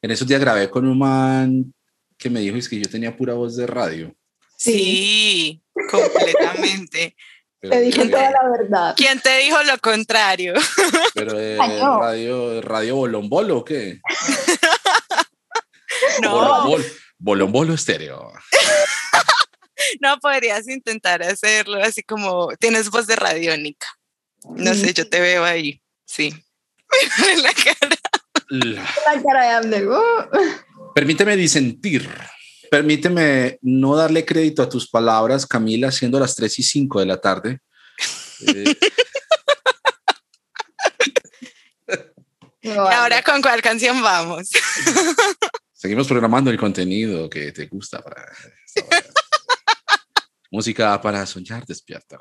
En esos días grabé con un man que me dijo es que yo tenía pura voz de radio. Sí, completamente. te dije toda la verdad. ¿Quién te dijo lo contrario? Pero de radio, radio bolombolo o qué? no. bolombolo estéreo. no podrías intentar hacerlo así como tienes voz de radiónica. No sé, yo te veo ahí. Sí. la cara. La, cara de Abner. Uh. Permíteme disentir. Permíteme no darle crédito a tus palabras, Camila, siendo las 3 y 5 de la tarde. Eh. ¿Y ahora con cuál canción vamos? Seguimos programando el contenido que te gusta para música para soñar despierta.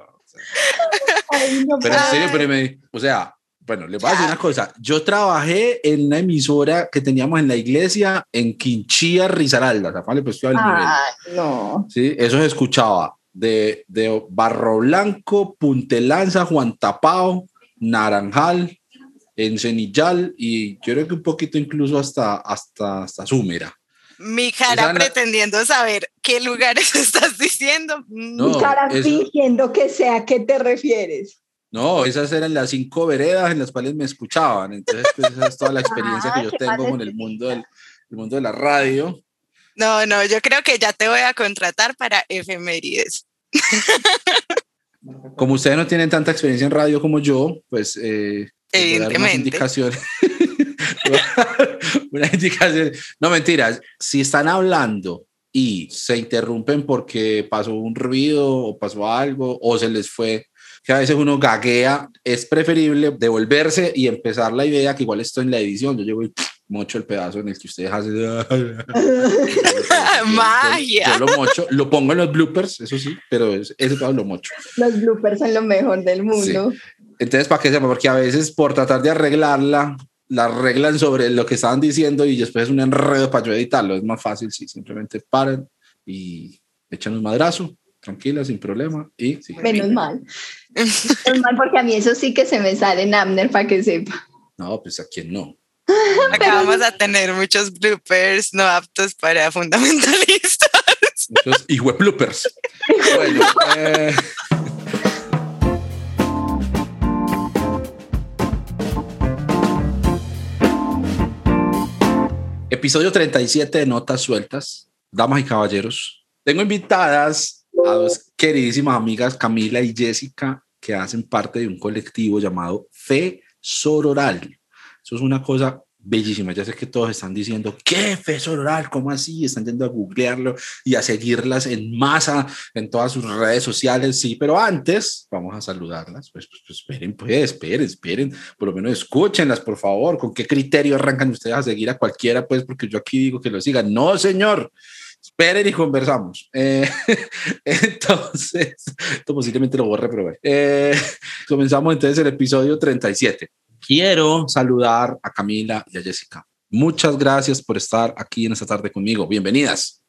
pero en serio, pero me, o sea, bueno, le voy a decir una cosa. Yo trabajé en una emisora que teníamos en la iglesia en Quinchía, Risaralda. Pues ah, no. Sí, eso se escuchaba de, de Barro Blanco, Puntelanza, Juan Tapao, Naranjal, Encenillal y yo creo que un poquito incluso hasta, hasta, hasta Súmera. Mi cara pretendiendo saber qué lugares estás diciendo. Mi cara fingiendo que sé a qué te refieres. No, esas eran las cinco veredas en las cuales me escuchaban. Entonces, pues, esa es toda la experiencia que ah, yo tengo con el mundo, del, el mundo de la radio. No, no, yo creo que ya te voy a contratar para efemérides. Como ustedes no tienen tanta experiencia en radio como yo, pues... Eh, Evidentemente. Indicaciones. una indicación. No, mentiras. Si están hablando y se interrumpen porque pasó un ruido o pasó algo o se les fue, que a veces uno gaguea, es preferible devolverse y empezar la idea que igual estoy en la edición. Yo llevo y mocho el pedazo en el que ustedes hacen. Magia. Yo, lo mocho, lo pongo en los bloopers, eso sí, pero ese pedazo lo mocho. Los bloopers son lo mejor del mundo. Entonces, ¿para qué se Porque a veces por tratar de arreglarla, la arreglan sobre lo que estaban diciendo y después es un enredo para yo editarlo. Es más fácil si simplemente paran y echan un madrazo, tranquila, sin problema. Y Menos mal. Menos mal porque a mí eso sí que se me sale en Amner para que sepa. No, pues a quién no. Acá vamos a tener muchos bloopers no aptos para fundamentalistas. Muchos y bloopers. bueno, eh, Episodio 37 de Notas Sueltas. Damas y caballeros, tengo invitadas a dos queridísimas amigas, Camila y Jessica, que hacen parte de un colectivo llamado Fe Sororal. Eso es una cosa bellísima. Ya sé que todos están diciendo, ¿qué fe sororal? ¿Cómo así? Están yendo a googlearlo y a seguirlas en masa en todas sus redes sociales. Sí, pero antes vamos a saludarlas. Pues, pues, pues, esperen, pues, esperen, esperen. Por lo menos escúchenlas, por favor. ¿Con qué criterio arrancan ustedes a seguir a cualquiera? Pues porque yo aquí digo que lo sigan. No, señor. Esperen y conversamos. Eh, entonces, esto posiblemente lo borre, pero. Eh, comenzamos entonces el episodio 37 quiero saludar a Camila y a Jessica. Muchas gracias por estar aquí en esta tarde conmigo. Bienvenidas.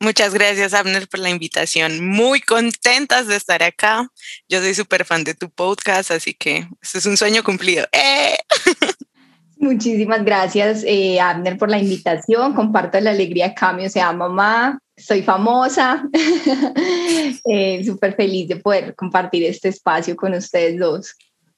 Muchas gracias, Abner, por la invitación. Muy contentas de estar acá. Yo soy súper fan de tu podcast, así que esto es un sueño cumplido. ¡Eh! Muchísimas gracias, eh, Abner, por la invitación. Comparto la alegría acá, me sea, mamá, soy famosa. eh, súper feliz de poder compartir este espacio con ustedes dos.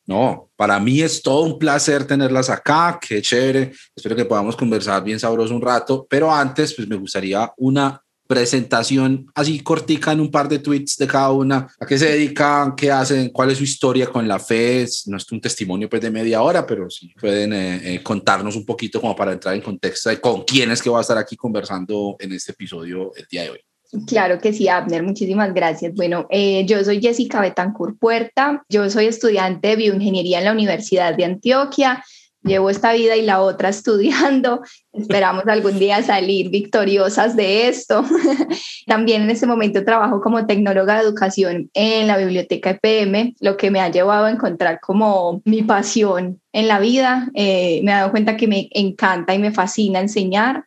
No, para mí es todo un placer tenerlas acá, qué chévere. Espero que podamos conversar bien sabroso un rato, pero antes, pues me gustaría una presentación así cortica en un par de tweets de cada una, a qué se dedican, qué hacen, cuál es su historia con la fe, no es un testimonio pues de media hora, pero sí pueden eh, eh, contarnos un poquito como para entrar en contexto de con quién es que va a estar aquí conversando en este episodio el día de hoy. Claro que sí, Abner, muchísimas gracias. Bueno, eh, yo soy Jessica Betancourt Puerta, yo soy estudiante de bioingeniería en la Universidad de Antioquia. Llevo esta vida y la otra estudiando. Esperamos algún día salir victoriosas de esto. También en este momento trabajo como tecnóloga de educación en la biblioteca EPM, lo que me ha llevado a encontrar como mi pasión en la vida. Eh, me he dado cuenta que me encanta y me fascina enseñar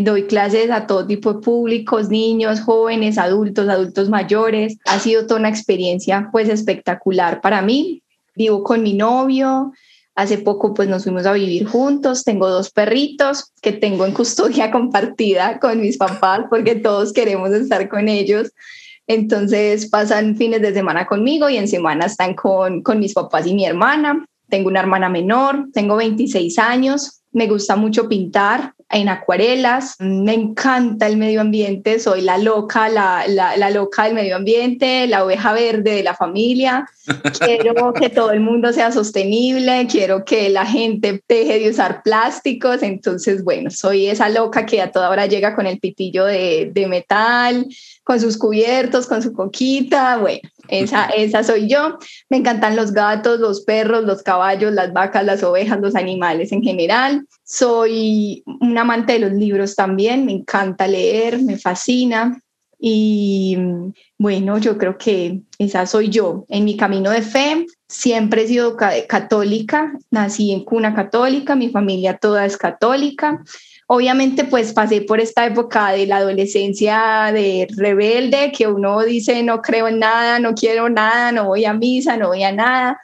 doy clases a todo tipo de públicos, niños, jóvenes, adultos, adultos mayores. Ha sido toda una experiencia pues espectacular para mí. Vivo con mi novio, Hace poco pues nos fuimos a vivir juntos, tengo dos perritos que tengo en custodia compartida con mis papás porque todos queremos estar con ellos. Entonces pasan fines de semana conmigo y en semana están con, con mis papás y mi hermana. Tengo una hermana menor, tengo 26 años, me gusta mucho pintar en acuarelas, me encanta el medio ambiente, soy la loca, la, la, la, loca del medio ambiente, la oveja verde de la familia, quiero que todo el mundo sea sostenible, quiero que la gente deje de usar plásticos, entonces bueno, soy esa loca que a toda hora llega con el pitillo de, de metal, con sus cubiertos, con su coquita, bueno, esa, esa soy yo. Me encantan los gatos, los perros, los caballos, las vacas, las ovejas, los animales en general. Soy un amante de los libros también, me encanta leer, me fascina. Y bueno, yo creo que esa soy yo. En mi camino de fe siempre he sido católica, nací en cuna católica, mi familia toda es católica. Obviamente, pues pasé por esta época de la adolescencia de rebelde, que uno dice no creo en nada, no quiero nada, no voy a misa, no voy a nada.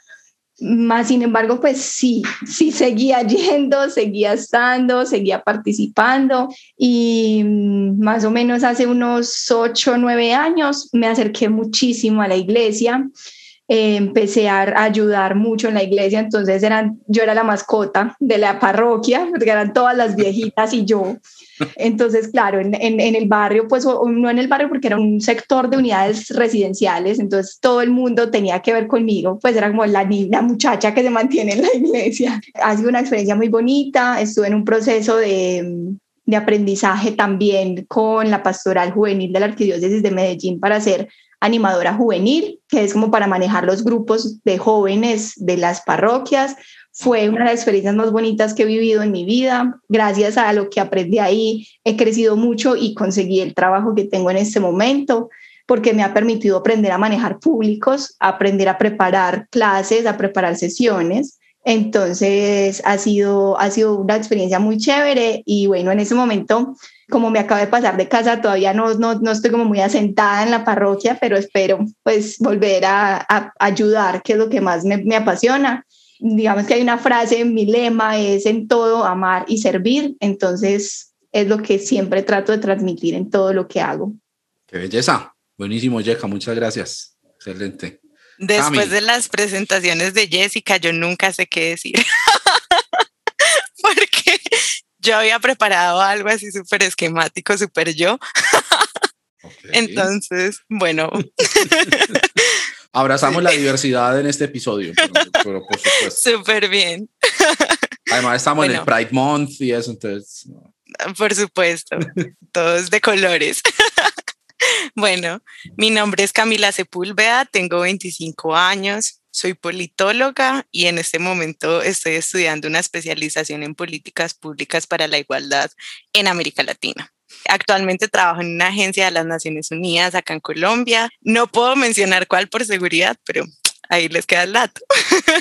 Más sin embargo, pues sí, sí seguía yendo, seguía estando, seguía participando y mm, más o menos hace unos ocho nueve años me acerqué muchísimo a la iglesia eh, empecé a ayudar mucho en la iglesia, entonces eran, yo era la mascota de la parroquia, porque eran todas las viejitas y yo. Entonces, claro, en, en, en, el barrio, pues no en el barrio porque era un sector de unidades residenciales, entonces todo el mundo tenía que ver conmigo, pues era como la niña, muchacha que se mantiene en la iglesia. Ha sido una experiencia muy bonita, estuve en un proceso de, de aprendizaje también con la pastoral juvenil de la Arquidiócesis de Medellín para hacer animadora juvenil, que es como para manejar los grupos de jóvenes de las parroquias. Fue una de las experiencias más bonitas que he vivido en mi vida. Gracias a lo que aprendí ahí, he crecido mucho y conseguí el trabajo que tengo en este momento porque me ha permitido aprender a manejar públicos, aprender a preparar clases, a preparar sesiones. Entonces ha sido, ha sido una experiencia muy chévere y bueno, en ese momento como me acabo de pasar de casa, todavía no, no, no, estoy como muy asentada en la parroquia, pero espero pues volver a, ayudar, que es lo que más me, apasiona. Digamos que hay una frase, mi lema es en todo amar y servir, entonces es lo que siempre trato de transmitir en todo lo que hago. Qué belleza, buenísimo Jessica, muchas gracias, excelente. Después de las presentaciones de Jessica, yo nunca sé qué decir. Porque yo había preparado algo así súper esquemático, súper yo. Entonces, bueno. Abrazamos la diversidad en este episodio. Pero, Súper bien. Además, estamos en el Pride Month y eso, entonces. Por supuesto, todos de colores. Bueno, mi nombre es Camila Sepúlveda, tengo 25 años, soy politóloga y en este momento estoy estudiando una especialización en políticas públicas para la igualdad en América Latina. Actualmente trabajo en una agencia de las Naciones Unidas acá en Colombia. No puedo mencionar cuál por seguridad, pero ahí les queda el dato.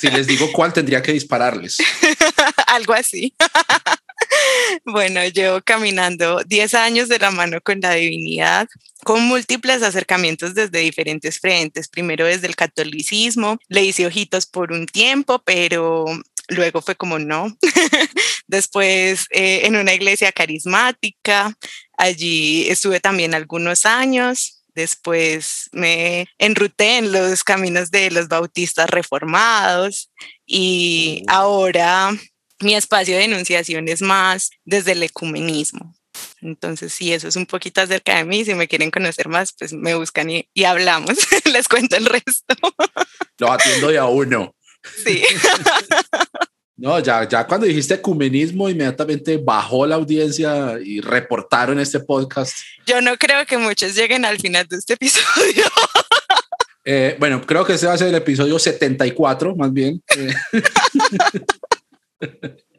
Si les digo cuál, tendría que dispararles. Algo así. Bueno, llevo caminando 10 años de la mano con la divinidad, con múltiples acercamientos desde diferentes frentes. Primero desde el catolicismo, le hice ojitos por un tiempo, pero luego fue como no. Después eh, en una iglesia carismática, allí estuve también algunos años. Después me enruté en los caminos de los bautistas reformados y ahora mi espacio de enunciación es más desde el ecumenismo. Entonces, si eso es un poquito acerca de mí, si me quieren conocer más, pues me buscan y, y hablamos, les cuento el resto. Lo atiendo de a uno. Sí. No, ya, ya cuando dijiste ecumenismo, inmediatamente bajó la audiencia y reportaron este podcast. Yo no creo que muchos lleguen al final de este episodio. Eh, bueno, creo que ese va a ser el episodio 74, más bien. Eh.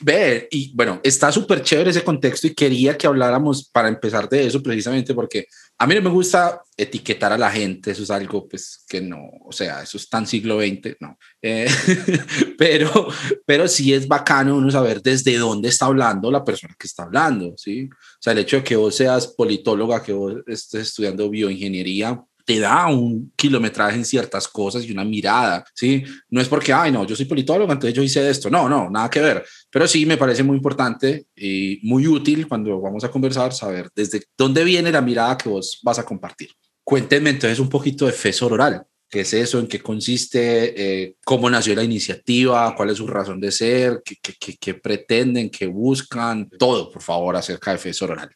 Ve, y bueno, está súper chévere ese contexto y quería que habláramos para empezar de eso precisamente porque a mí no me gusta etiquetar a la gente, eso es algo pues que no, o sea, eso es tan siglo XX, no. Eh, pero, pero sí es bacano uno saber desde dónde está hablando la persona que está hablando, ¿sí? O sea, el hecho de que vos seas politóloga, que vos estés estudiando bioingeniería, te da un kilometraje en ciertas cosas y una mirada, ¿sí? No es porque, ay, no, yo soy politólogo, entonces yo hice esto. No, no, nada que ver. Pero sí me parece muy importante y muy útil cuando vamos a conversar saber desde dónde viene la mirada que vos vas a compartir. Cuéntenme entonces un poquito de fe oral. ¿Qué es eso? ¿En qué consiste? Eh, ¿Cómo nació la iniciativa? ¿Cuál es su razón de ser? ¿Qué, qué, qué pretenden? ¿Qué buscan? Todo, por favor, acerca de fe oral.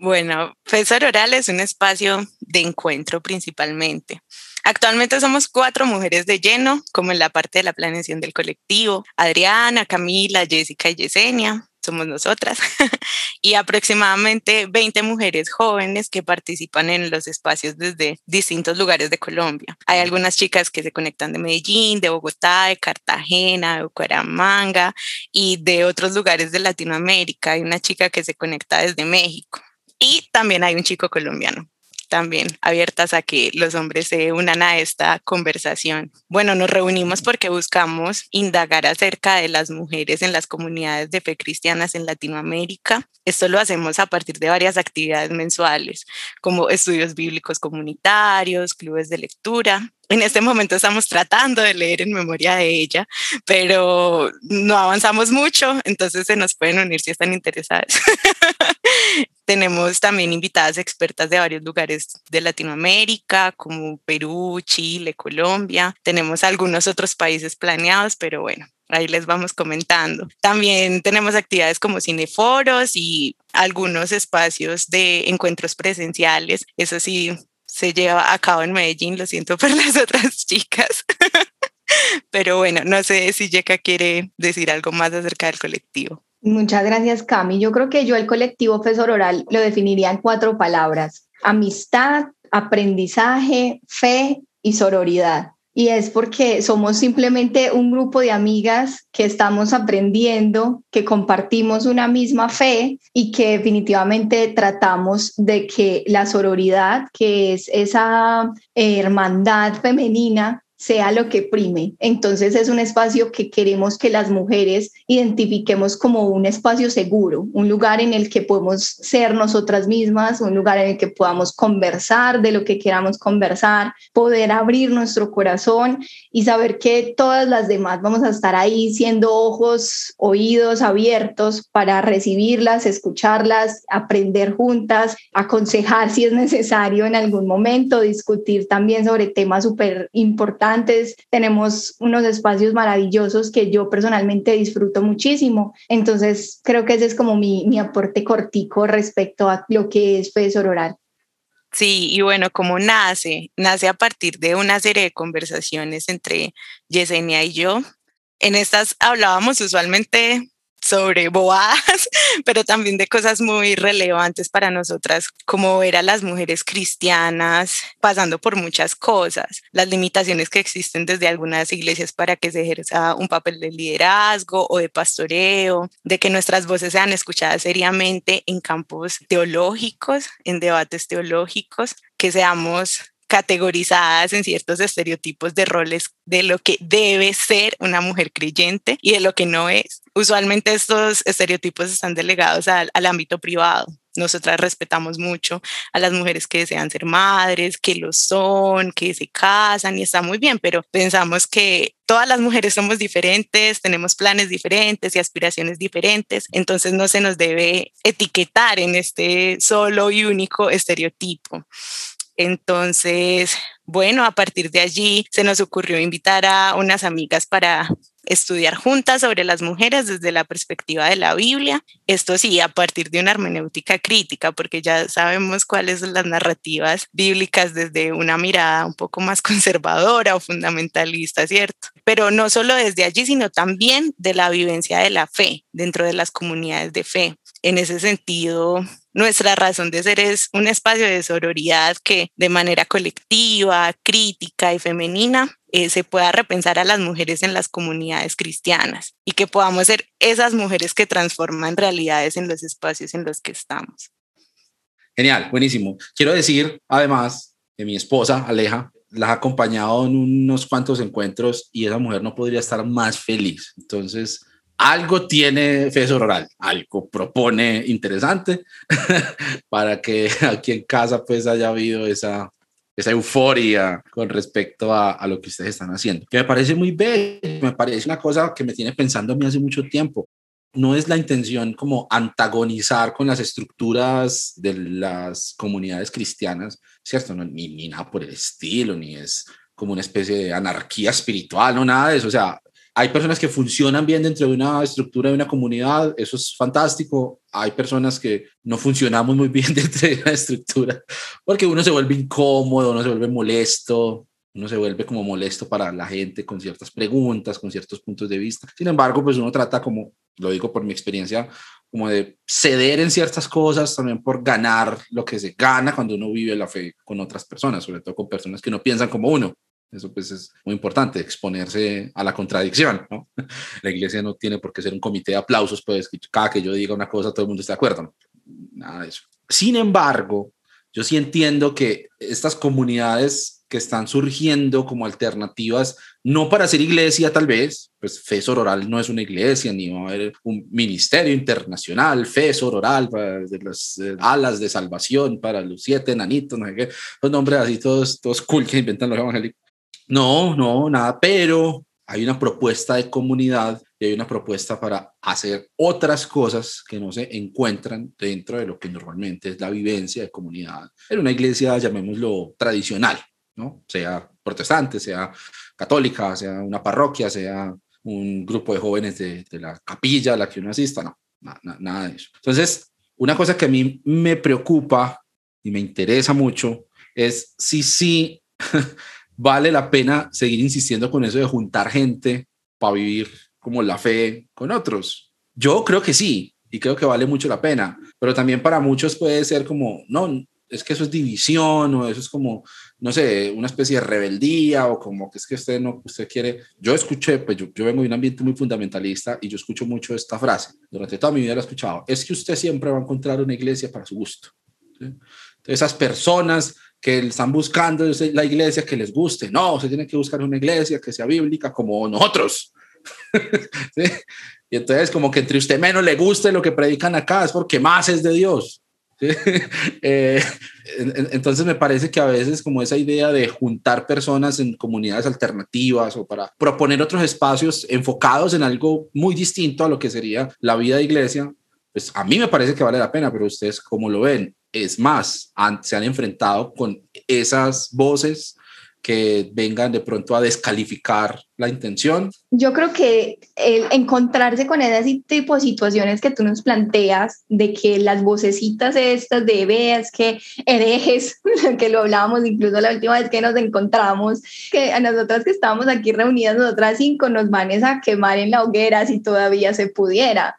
Bueno, FESOR Oral es un espacio de encuentro principalmente. Actualmente somos cuatro mujeres de lleno, como en la parte de la planeación del colectivo. Adriana, Camila, Jessica y Yesenia, somos nosotras, y aproximadamente 20 mujeres jóvenes que participan en los espacios desde distintos lugares de Colombia. Hay algunas chicas que se conectan de Medellín, de Bogotá, de Cartagena, de Bucaramanga y de otros lugares de Latinoamérica. Hay una chica que se conecta desde México. Y también hay un chico colombiano también abiertas a que los hombres se unan a esta conversación. Bueno, nos reunimos porque buscamos indagar acerca de las mujeres en las comunidades de fe cristianas en Latinoamérica. Esto lo hacemos a partir de varias actividades mensuales, como estudios bíblicos comunitarios, clubes de lectura, en este momento estamos tratando de leer en memoria de ella, pero no avanzamos mucho, entonces se nos pueden unir si están interesadas. Tenemos también invitadas expertas de varios lugares de Latinoamérica, como Perú, Chile, Colombia. Tenemos algunos otros países planeados, pero bueno, ahí les vamos comentando. También tenemos actividades como cineforos y algunos espacios de encuentros presenciales. Eso sí, se lleva a cabo en Medellín, lo siento por las otras chicas. Pero bueno, no sé si Yeka quiere decir algo más acerca del colectivo. Muchas gracias, Cami. Yo creo que yo el colectivo Fesor Oral lo definiría en cuatro palabras. Amistad, aprendizaje, fe y sororidad y es porque somos simplemente un grupo de amigas que estamos aprendiendo, que compartimos una misma fe y que definitivamente tratamos de que la sororidad, que es esa hermandad femenina, sea lo que prime. Entonces es un espacio que queremos que las mujeres identifiquemos como un espacio seguro, un lugar en el que podemos ser nosotras mismas, un lugar en el que podamos conversar de lo que queramos conversar, poder abrir nuestro corazón y saber que todas las demás vamos a estar ahí siendo ojos, oídos abiertos para recibirlas, escucharlas, aprender juntas, aconsejar si es necesario en algún momento, discutir también sobre temas súper importantes antes tenemos unos espacios maravillosos que yo personalmente disfruto muchísimo. Entonces, creo que ese es como mi, mi aporte cortico respecto a lo que es Fe Oral. Sí, y bueno, como nace, nace a partir de una serie de conversaciones entre Yesenia y yo. En estas hablábamos usualmente sobre boadas, pero también de cosas muy relevantes para nosotras, como ver a las mujeres cristianas pasando por muchas cosas, las limitaciones que existen desde algunas iglesias para que se ejerza un papel de liderazgo o de pastoreo, de que nuestras voces sean escuchadas seriamente en campos teológicos, en debates teológicos, que seamos categorizadas en ciertos estereotipos de roles de lo que debe ser una mujer creyente y de lo que no es. Usualmente estos estereotipos están delegados al, ámbito privado. Nosotras respetamos mucho a las mujeres que desean ser madres, que lo son, que se casan y está muy bien, pero pensamos que todas las mujeres somos diferentes, tenemos planes diferentes y aspiraciones diferentes, entonces no se nos debe etiquetar en este solo y único estereotipo. Entonces, bueno, a partir de allí se nos ocurrió invitar a unas amigas para estudiar juntas sobre las mujeres desde la perspectiva de la Biblia. Esto sí, a partir de una hermenéutica crítica, porque ya sabemos cuáles son las narrativas bíblicas desde una mirada un poco más conservadora o fundamentalista, ¿cierto? Pero no solo desde allí, sino también de la vivencia de la fe dentro de las comunidades de fe. En ese sentido, nuestra razón de ser es un espacio de sororidad que de manera colectiva, crítica y femenina eh, se pueda repensar a las mujeres en las comunidades cristianas y que podamos ser esas mujeres que transforman realidades en los espacios en los que estamos. Genial, buenísimo. Quiero decir además que mi esposa, Aleja, la ha acompañado en unos cuantos encuentros y esa mujer no podría estar más feliz. Entonces, algo tiene Fe Oral, algo propone interesante para que aquí en casa pues haya habido esa, esa euforia con respecto a, a, lo que ustedes están haciendo, que me parece muy bello, me parece una cosa que me tiene pensando a mí hace mucho tiempo. No es la intención como antagonizar con las estructuras de las comunidades cristianas, ¿cierto? No, ni, ni nada por el estilo, ni es como una especie de anarquía espiritual, no nada de eso. O sea, hay personas que funcionan bien dentro de una estructura de una comunidad, eso es fantástico. Hay personas que no funcionamos muy bien dentro de una estructura porque uno se vuelve incómodo, uno se vuelve molesto, uno se vuelve como molesto para la gente con ciertas preguntas, con ciertos puntos de vista. Sin embargo, pues uno trata como, lo digo por mi experiencia, como de ceder en ciertas cosas también por ganar lo que se gana cuando uno vive la fe con otras personas, sobre todo con personas que no piensan como uno. Eso pues es muy importante, exponerse a la contradicción, ¿no? La iglesia no tiene por qué ser un comité de aplausos, pues que cada que yo diga una cosa todo el mundo está de acuerdo, Nada de eso. Sin embargo, yo sí entiendo que estas comunidades que están surgiendo como alternativas, no para ser iglesia tal vez, pues Fe Sororal no es una iglesia, ni va a haber un ministerio internacional, Fe Sororal, para de las eh, alas de salvación para los siete enanitos, no sé qué, los nombres así todos, todos cool que inventan los evangélicos no, no, nada, pero hay una propuesta de comunidad y hay una propuesta para hacer otras cosas que no se encuentran dentro de lo que normalmente es la vivencia de comunidad en una iglesia, llamémoslo tradicional, ¿no? Sea protestante, sea católica, sea una parroquia, sea un grupo de jóvenes de, la capilla a la que uno asista, no, nada de eso. Entonces, una cosa que a mí me preocupa y me interesa mucho es si sí vale la pena seguir insistiendo con eso de juntar gente para vivir como la fe con otros. Yo creo que sí, y creo que vale mucho la pena, pero también para muchos puede ser como, no, es que eso es división o eso es como, no sé, una especie de rebeldía o como que es que usted no, usted quiere, yo escuché, pues yo, yo vengo de un ambiente muy fundamentalista y yo escucho mucho esta frase, durante toda mi vida la he escuchado, es que usted siempre va a encontrar una iglesia para su gusto. Entonces, esas personas que están buscando la iglesia que les guste. No, se tiene que buscar una iglesia que sea bíblica como nosotros. Y entonces como que entre usted menos le guste lo que predican acá es porque más es de Dios. Eh, entonces me parece que a veces como esa idea de juntar personas en comunidades alternativas o para proponer otros espacios enfocados en algo muy distinto a lo que sería la vida de iglesia, pues a mí me parece que vale la pena, pero ustedes cómo lo ven. Es más, se han enfrentado con esas voces que vengan de pronto a descalificar la intención? Yo creo que el encontrarse con ese tipo de situaciones que tú nos planteas, de que las vocecitas estas de veas que herejes, que lo hablábamos incluso la última vez que nos encontramos, que a nosotras que estábamos aquí reunidas, nosotras cinco, nos van a quemar en la hoguera si todavía se pudiera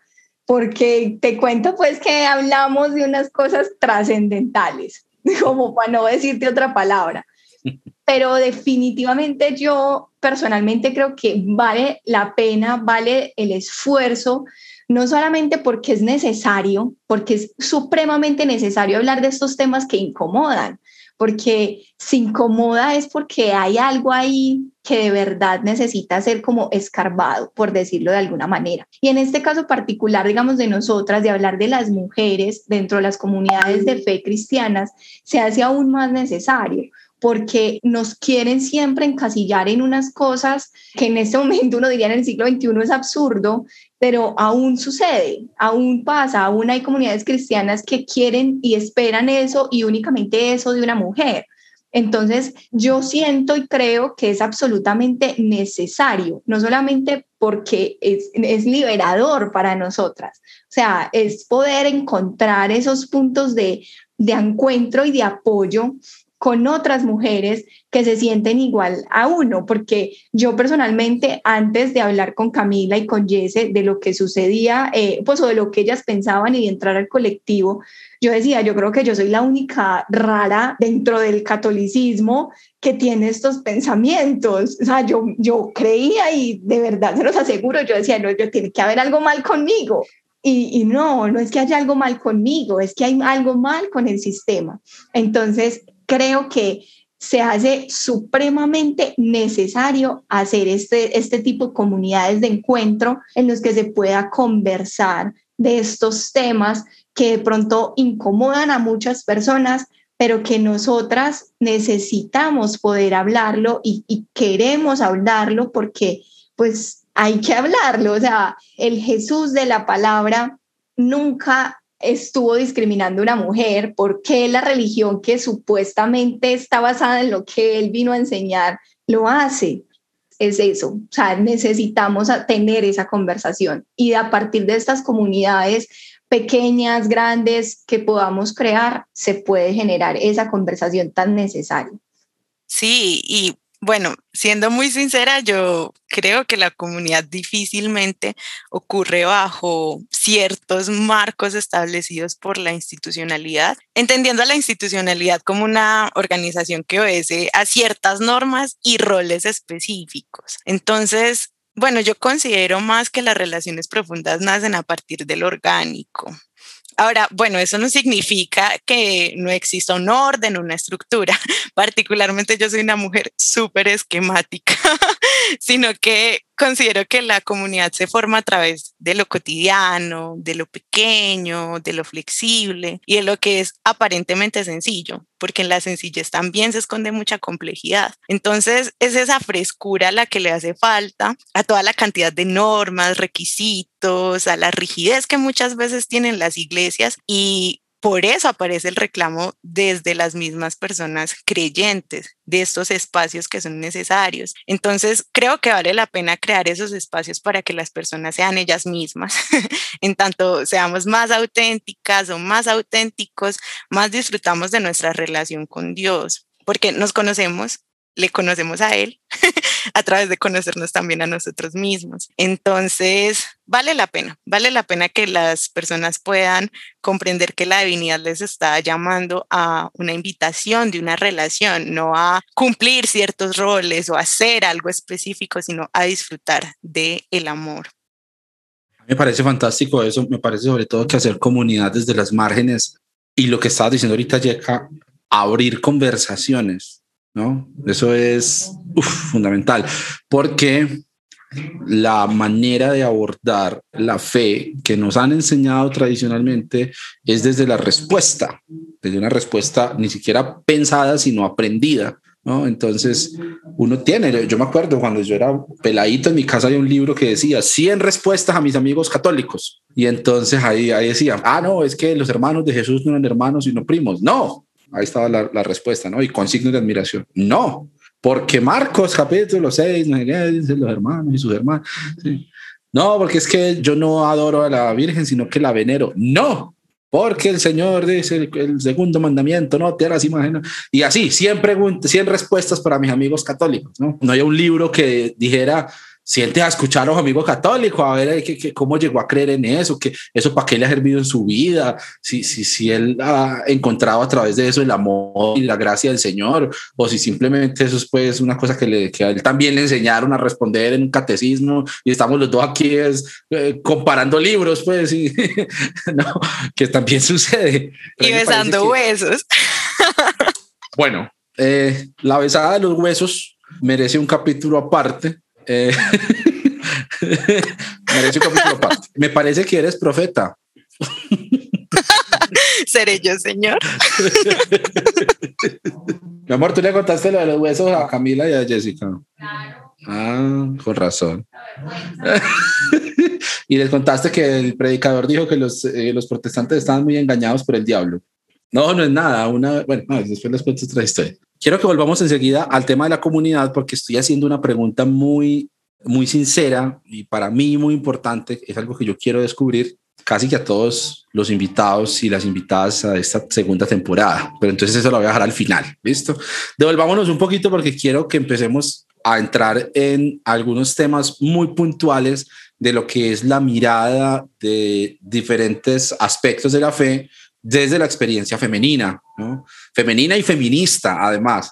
porque te cuento pues que hablamos de unas cosas trascendentales, como para no decirte otra palabra. Pero definitivamente yo personalmente creo que vale la pena, vale el esfuerzo, no solamente porque es necesario, porque es supremamente necesario hablar de estos temas que incomodan, porque se incomoda es porque hay algo ahí que de verdad necesita ser como escarbado, por decirlo de alguna manera. Y en este caso particular, digamos, de nosotras, de hablar de las mujeres dentro de las comunidades de fe cristianas, se hace aún más necesario porque nos quieren siempre encasillar en unas cosas que en este momento uno diría en el siglo XXI es absurdo, pero aún sucede, aún pasa, aún hay comunidades cristianas que quieren y esperan eso y únicamente eso de una mujer. Entonces, yo siento y creo que es absolutamente necesario, no solamente porque es, liberador para nosotras, o sea, es poder encontrar esos puntos de encuentro y de apoyo con otras mujeres que se sienten igual a uno, porque yo personalmente antes de hablar con Camila y con Jesse de lo que sucedía, eh, pues o de lo que ellas pensaban y de entrar al colectivo, yo decía, yo creo que yo soy la única rara dentro del catolicismo que tiene estos pensamientos. O sea, yo, yo creía y de verdad se los aseguro, yo decía, no, yo tiene que haber algo mal conmigo. Y, y, no, no es que haya algo mal conmigo, es que hay algo mal con el sistema. Entonces, creo que se hace supremamente necesario hacer este, este tipo de comunidades de encuentro en los que se pueda conversar de estos temas que de pronto incomodan a muchas personas, pero que nosotras necesitamos poder hablarlo y, queremos hablarlo porque pues hay que hablarlo. O sea, el Jesús de la palabra nunca estuvo discriminando a una mujer, ¿por qué la religión que supuestamente está basada en lo que él vino a enseñar lo hace? Es eso, o sea, necesitamos tener esa conversación y a partir de estas comunidades pequeñas, grandes que podamos crear, se puede generar esa conversación tan necesaria. Sí, y bueno, siendo muy sincera, yo creo que la comunidad difícilmente ocurre bajo ciertos marcos establecidos por la institucionalidad, entendiendo a la institucionalidad como una organización que obedece a ciertas normas y roles específicos. Entonces, bueno, yo considero más que las relaciones profundas nacen a partir del orgánico, Ahora, bueno, eso no significa que no exista un orden, una estructura. Particularmente yo soy una mujer súper esquemática, sino que considero que la comunidad se forma a través de lo cotidiano, de lo pequeño, de lo flexible y de lo que es aparentemente sencillo, porque en la sencillez también se esconde mucha complejidad. Entonces, es esa frescura la que le hace falta a toda la cantidad de normas, requisitos, a la rigidez que muchas veces tienen las iglesias y por eso aparece el reclamo desde las mismas personas creyentes de estos espacios que son necesarios. Entonces, creo que vale la pena crear esos espacios para que las personas sean ellas mismas. en tanto seamos más auténticas o más auténticos, más disfrutamos de nuestra relación con Dios, porque nos conocemos le conocemos a Él a través de conocernos también a nosotros mismos. Entonces, vale la pena, vale la pena que las personas puedan comprender que la divinidad les está llamando a una invitación de una relación, no a cumplir ciertos roles o hacer algo específico, sino a disfrutar de el amor. Me parece fantástico eso, me parece sobre todo que hacer comunidad desde las márgenes y lo que estaba diciendo ahorita Yeka, abrir conversaciones ¿no? Eso es fundamental, porque la manera de abordar la fe que nos han enseñado tradicionalmente es desde la respuesta, desde una respuesta ni siquiera pensada, sino aprendida. ¿no? Entonces, uno tiene, yo me acuerdo cuando yo era peladito en mi casa había un libro que decía 100 respuestas a mis amigos católicos. Y entonces ahí, ahí decía, ah, no, es que los hermanos de Jesús no eran hermanos, sino primos. No, Ahí estaba la, respuesta, ¿no? Y con signos de admiración. No, porque Marcos capítulo 6, dicen los hermanos y sus hermanos. No, porque es que yo no adoro a la Virgen, sino que la venero. No, porque el Señor dice el, segundo mandamiento, no te harás imagen. Y así, 100 preguntas, 100 respuestas para mis amigos católicos. No, no hay un libro que dijera siente a escuchar a los amigos católicos, a ver que, cómo llegó a creer en eso, que eso para qué le ha servido en su vida, si, si, si él ha encontrado a través de eso el amor y la gracia del Señor, o si simplemente eso es pues una cosa que, le, que a él también le enseñaron a responder en un catecismo y estamos los dos aquí es, eh, comparando libros, pues, y, no, que también sucede. y besando huesos. bueno, eh, la besada de los huesos merece un capítulo aparte eh, Me parece que eres profeta. Seré yo, señor. Mi amor, tú le contaste lo de los huesos a Camila y a Jessica. Claro. Ah, con razón. y les contaste que el predicador dijo que los, eh, los protestantes estaban muy engañados por el diablo. No, no es nada. Una, bueno, después les cuento otra historia. Quiero que volvamos enseguida al tema de la comunidad porque estoy haciendo una pregunta muy, muy sincera y para mí muy importante. Es algo que yo quiero descubrir casi que a todos los invitados y las invitadas a esta segunda temporada. Pero entonces eso lo voy a dejar al final. ¿Listo? Devolvámonos un poquito porque quiero que empecemos a entrar en algunos temas muy puntuales de lo que es la mirada de diferentes aspectos de la fe desde la experiencia femenina. Femenina y feminista, además.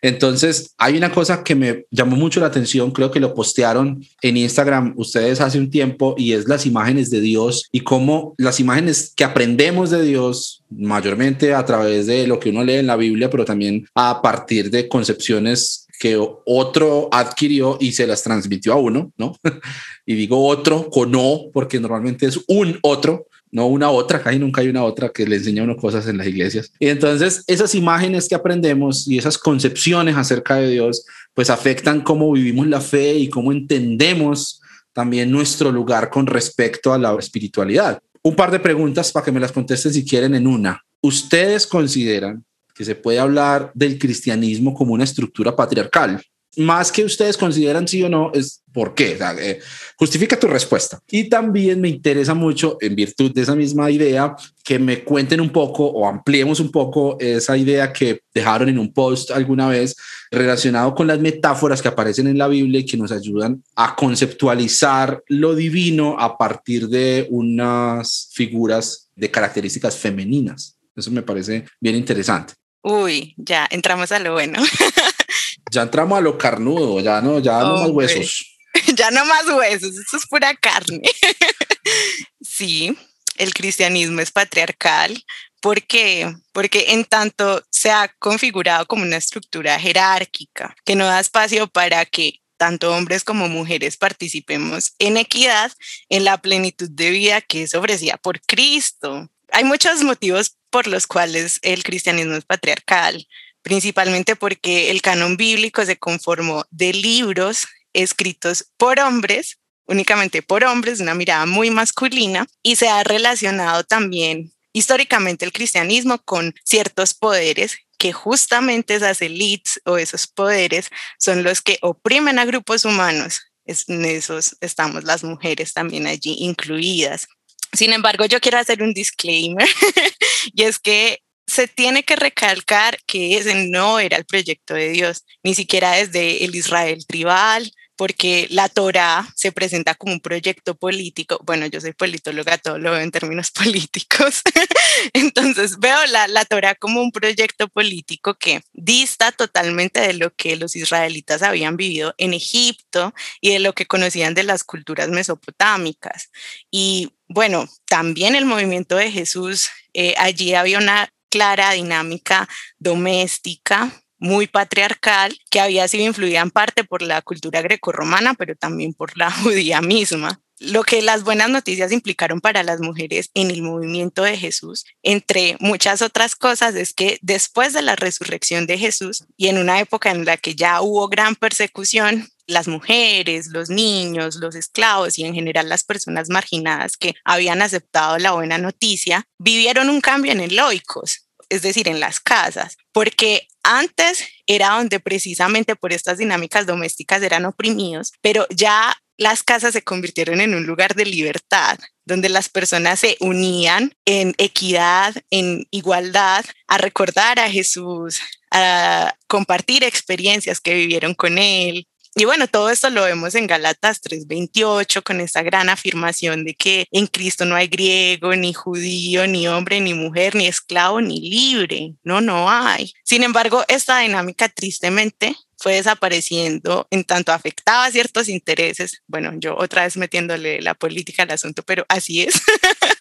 Entonces, hay una cosa que me llamó mucho la atención, creo que lo postearon en Instagram ustedes hace un tiempo, y es las imágenes de Dios y cómo las imágenes que aprendemos de Dios, mayormente a través de lo que uno lee en la Biblia, pero también a partir de concepciones que otro adquirió y se las transmitió a uno, ¿no? y digo otro con O, porque normalmente es un otro, no una otra, casi nunca hay una otra que le enseña uno cosas en las iglesias. Y entonces esas imágenes que aprendemos y esas concepciones acerca de Dios, pues afectan cómo vivimos la fe y cómo entendemos también nuestro lugar con respecto a la espiritualidad. Un par de preguntas para que me las contesten si quieren en una. ¿Ustedes consideran que se puede hablar del cristianismo como una estructura patriarcal? Más que ustedes consideran sí o no, es por qué. Eh, justifica tu respuesta. Y también me interesa mucho, en virtud de esa misma idea, que me cuenten un poco o ampliemos un poco esa idea que dejaron en un post alguna vez relacionado con las metáforas que aparecen en la Biblia y que nos ayudan a conceptualizar lo divino a partir de unas figuras de características femeninas. Eso me parece bien interesante. Uy, ya entramos a lo bueno. ya entramos a lo carnudo, ya no, ya no más huesos. ya no más huesos, eso es pura carne. sí, el cristianismo es patriarcal. ¿Por qué? Porque en tanto se ha configurado como una estructura jerárquica que no da espacio para que tanto hombres como mujeres participemos en equidad en la plenitud de vida que es ofrecida por Cristo. Hay muchos motivos por los cuales el cristianismo es patriarcal principalmente porque el canon bíblico se conformó de libros escritos por hombres, únicamente por hombres, una mirada muy masculina, y se ha relacionado también históricamente el cristianismo con ciertos poderes que justamente esas élites o esos poderes son los que oprimen a grupos humanos. en esos estamos las mujeres también allí incluidas. Sin embargo, yo quiero hacer un disclaimer y es que se tiene que recalcar que ese no era el proyecto de Dios, ni siquiera desde el Israel tribal, porque la Torah se presenta como un proyecto político. Bueno, yo soy politóloga, todo lo veo en términos políticos. Entonces veo la, la Torah como un proyecto político que dista totalmente de lo que los israelitas habían vivido en Egipto y de lo que conocían de las culturas mesopotámicas. Y bueno, también el movimiento de Jesús, eh, allí había una clara dinámica doméstica, muy patriarcal, que había sido influida en parte por la cultura grecorromana, pero también por la judía misma. Lo que las buenas noticias implicaron para las mujeres en el movimiento de Jesús, entre muchas otras cosas, es que después de la resurrección de Jesús y en una época en la que ya hubo gran persecución, las mujeres, los niños, los esclavos y en general las personas marginadas que habían aceptado la buena noticia, vivieron un cambio en el loicos es decir, en las casas, porque antes era donde precisamente por estas dinámicas domésticas eran oprimidos, pero ya las casas se convirtieron en un lugar de libertad, donde las personas se unían en equidad, en igualdad, a recordar a Jesús, a compartir experiencias que vivieron con Él, y bueno, todo esto lo vemos en Galatas 3:28 con esta gran afirmación de que en Cristo no hay griego, ni judío, ni hombre, ni mujer, ni esclavo, ni libre. No, no hay. Sin embargo, esta dinámica tristemente fue desapareciendo en tanto afectaba ciertos intereses. Bueno, yo otra vez metiéndole la política al asunto, pero así es.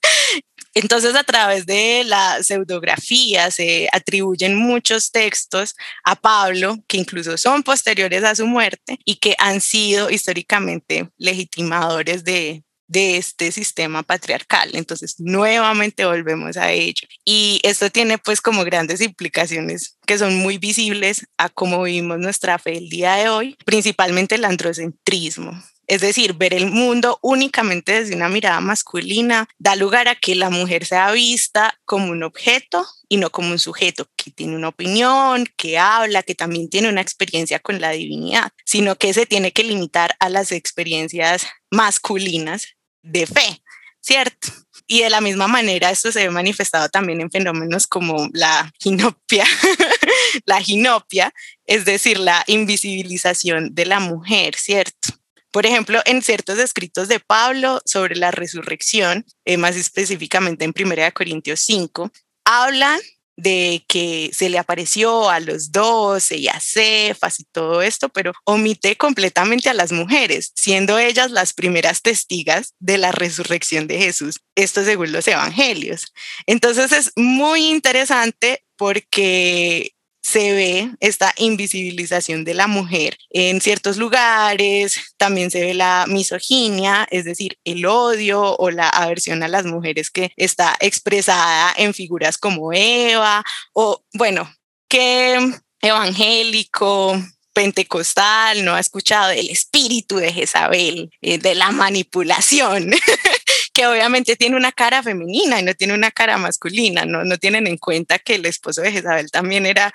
Entonces, a través de la pseudografía se atribuyen muchos textos a Pablo, que incluso son posteriores a su muerte y que han sido históricamente legitimadores de, de este sistema patriarcal. Entonces, nuevamente volvemos a ello. Y esto tiene pues como grandes implicaciones que son muy visibles a cómo vivimos nuestra fe el día de hoy, principalmente el androcentrismo. Es decir, ver el mundo únicamente desde una mirada masculina da lugar a que la mujer sea vista como un objeto y no como un sujeto que tiene una opinión, que habla, que también tiene una experiencia con la divinidad, sino que se tiene que limitar a las experiencias masculinas de fe, ¿cierto? Y de la misma manera esto se ve manifestado también en fenómenos como la ginopia, la ginopia, es decir, la invisibilización de la mujer, ¿cierto? Por ejemplo, en ciertos escritos de Pablo sobre la resurrección, eh, más específicamente en 1 Corintios 5, hablan de que se le apareció a los doce y a Cefas y todo esto, pero omite completamente a las mujeres, siendo ellas las primeras testigas de la resurrección de Jesús. Esto según los evangelios. Entonces es muy interesante porque se ve esta invisibilización de la mujer en ciertos lugares, también se ve la misoginia, es decir, el odio o la aversión a las mujeres que está expresada en figuras como Eva o, bueno, que evangélico, pentecostal no ha escuchado del espíritu de Jezabel, eh, de la manipulación, que obviamente tiene una cara femenina y no tiene una cara masculina, no, no tienen en cuenta que el esposo de Jezabel también era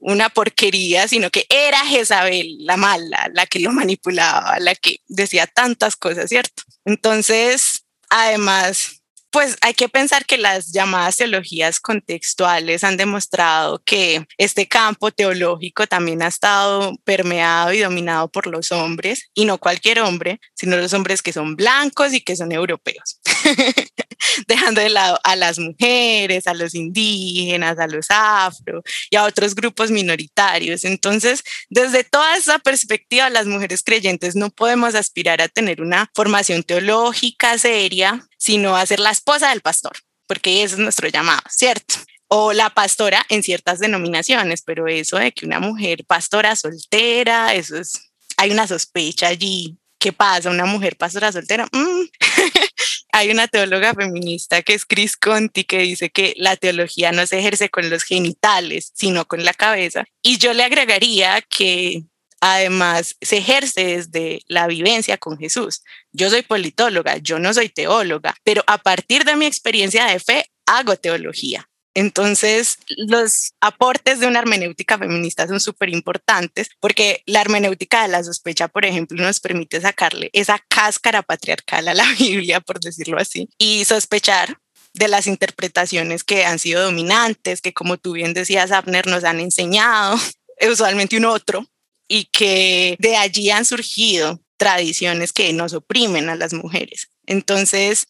una porquería, sino que era Jezabel, la mala, la que lo manipulaba, la que decía tantas cosas, ¿cierto? Entonces, además, pues hay que pensar que las llamadas teologías contextuales han demostrado que este campo teológico también ha estado permeado y dominado por los hombres, y no cualquier hombre, sino los hombres que son blancos y que son europeos. dejando de lado a las mujeres, a los indígenas, a los afro y a otros grupos minoritarios. Entonces, desde toda esa perspectiva, las mujeres creyentes no podemos aspirar a tener una formación teológica seria, sino a ser la esposa del pastor, porque ese es nuestro llamado, ¿cierto? o la pastora en ciertas denominaciones, pero eso de que una mujer pastora soltera, eso es, hay una sospecha allí. ¿Qué pasa? ¿Una mujer pastora soltera? Mm. Hay una teóloga feminista que es Chris Conti que dice que la teología no se ejerce con los genitales, sino con la cabeza. Y yo le agregaría que además se ejerce desde la vivencia con Jesús. Yo soy politóloga, yo no soy teóloga, pero a partir de mi experiencia de fe hago teología. Entonces, los aportes de una hermenéutica feminista son súper importantes porque la hermenéutica de la sospecha, por ejemplo, nos permite sacarle esa cáscara patriarcal a la Biblia, por decirlo así, y sospechar de las interpretaciones que han sido dominantes, que como tú bien decías, Abner, nos han enseñado, usualmente un otro, y que de allí han surgido tradiciones que nos oprimen a las mujeres. Entonces,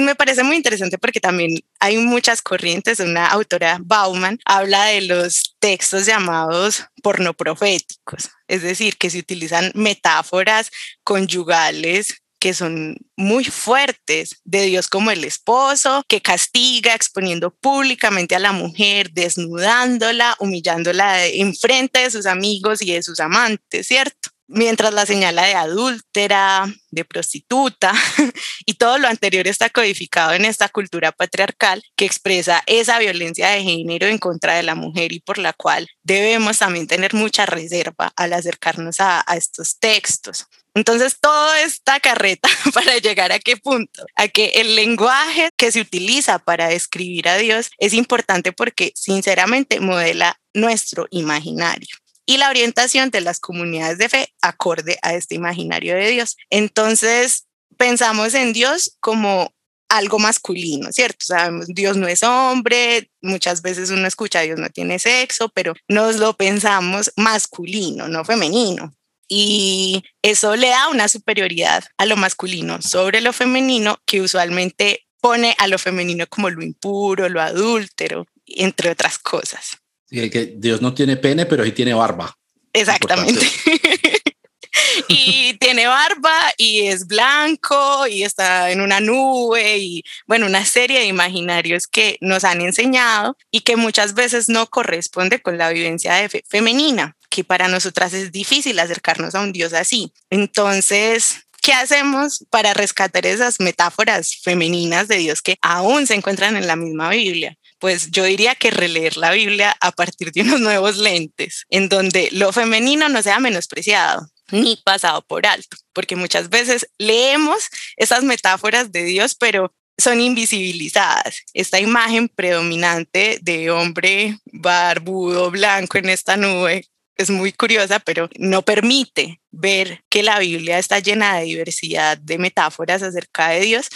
me parece muy interesante porque también hay muchas corrientes. Una autora, Bauman, habla de los textos llamados pornoproféticos, es decir, que se utilizan metáforas conyugales que son muy fuertes de Dios como el esposo, que castiga exponiendo públicamente a la mujer, desnudándola, humillándola en frente de sus amigos y de sus amantes, ¿cierto? Mientras la señala de adúltera, de prostituta, y todo lo anterior está codificado en esta cultura patriarcal que expresa esa violencia de género en contra de la mujer y por la cual debemos también tener mucha reserva al acercarnos a, a estos textos. Entonces, toda esta carreta para llegar a qué punto? A que el lenguaje que se utiliza para describir a Dios es importante porque sinceramente modela nuestro imaginario y la orientación de las comunidades de fe acorde a este imaginario de Dios. Entonces, pensamos en Dios como algo masculino, ¿cierto? Sabemos, Dios no es hombre, muchas veces uno escucha Dios no tiene sexo, pero nos lo pensamos masculino, no femenino. Y eso le da una superioridad a lo masculino sobre lo femenino que usualmente pone a lo femenino como lo impuro, lo adúltero, entre otras cosas que Dios no tiene pene, pero sí tiene barba. Exactamente. y tiene barba y es blanco y está en una nube y bueno, una serie de imaginarios que nos han enseñado y que muchas veces no corresponde con la vivencia de femenina, que para nosotras es difícil acercarnos a un Dios así. Entonces, ¿qué hacemos para rescatar esas metáforas femeninas de Dios que aún se encuentran en la misma Biblia? Pues yo diría que releer la Biblia a partir de unos nuevos lentes, en donde lo femenino no sea menospreciado ni pasado por alto, porque muchas veces leemos esas metáforas de Dios, pero son invisibilizadas. Esta imagen predominante de hombre barbudo, blanco en esta nube es muy curiosa, pero no permite ver que la Biblia está llena de diversidad de metáforas acerca de Dios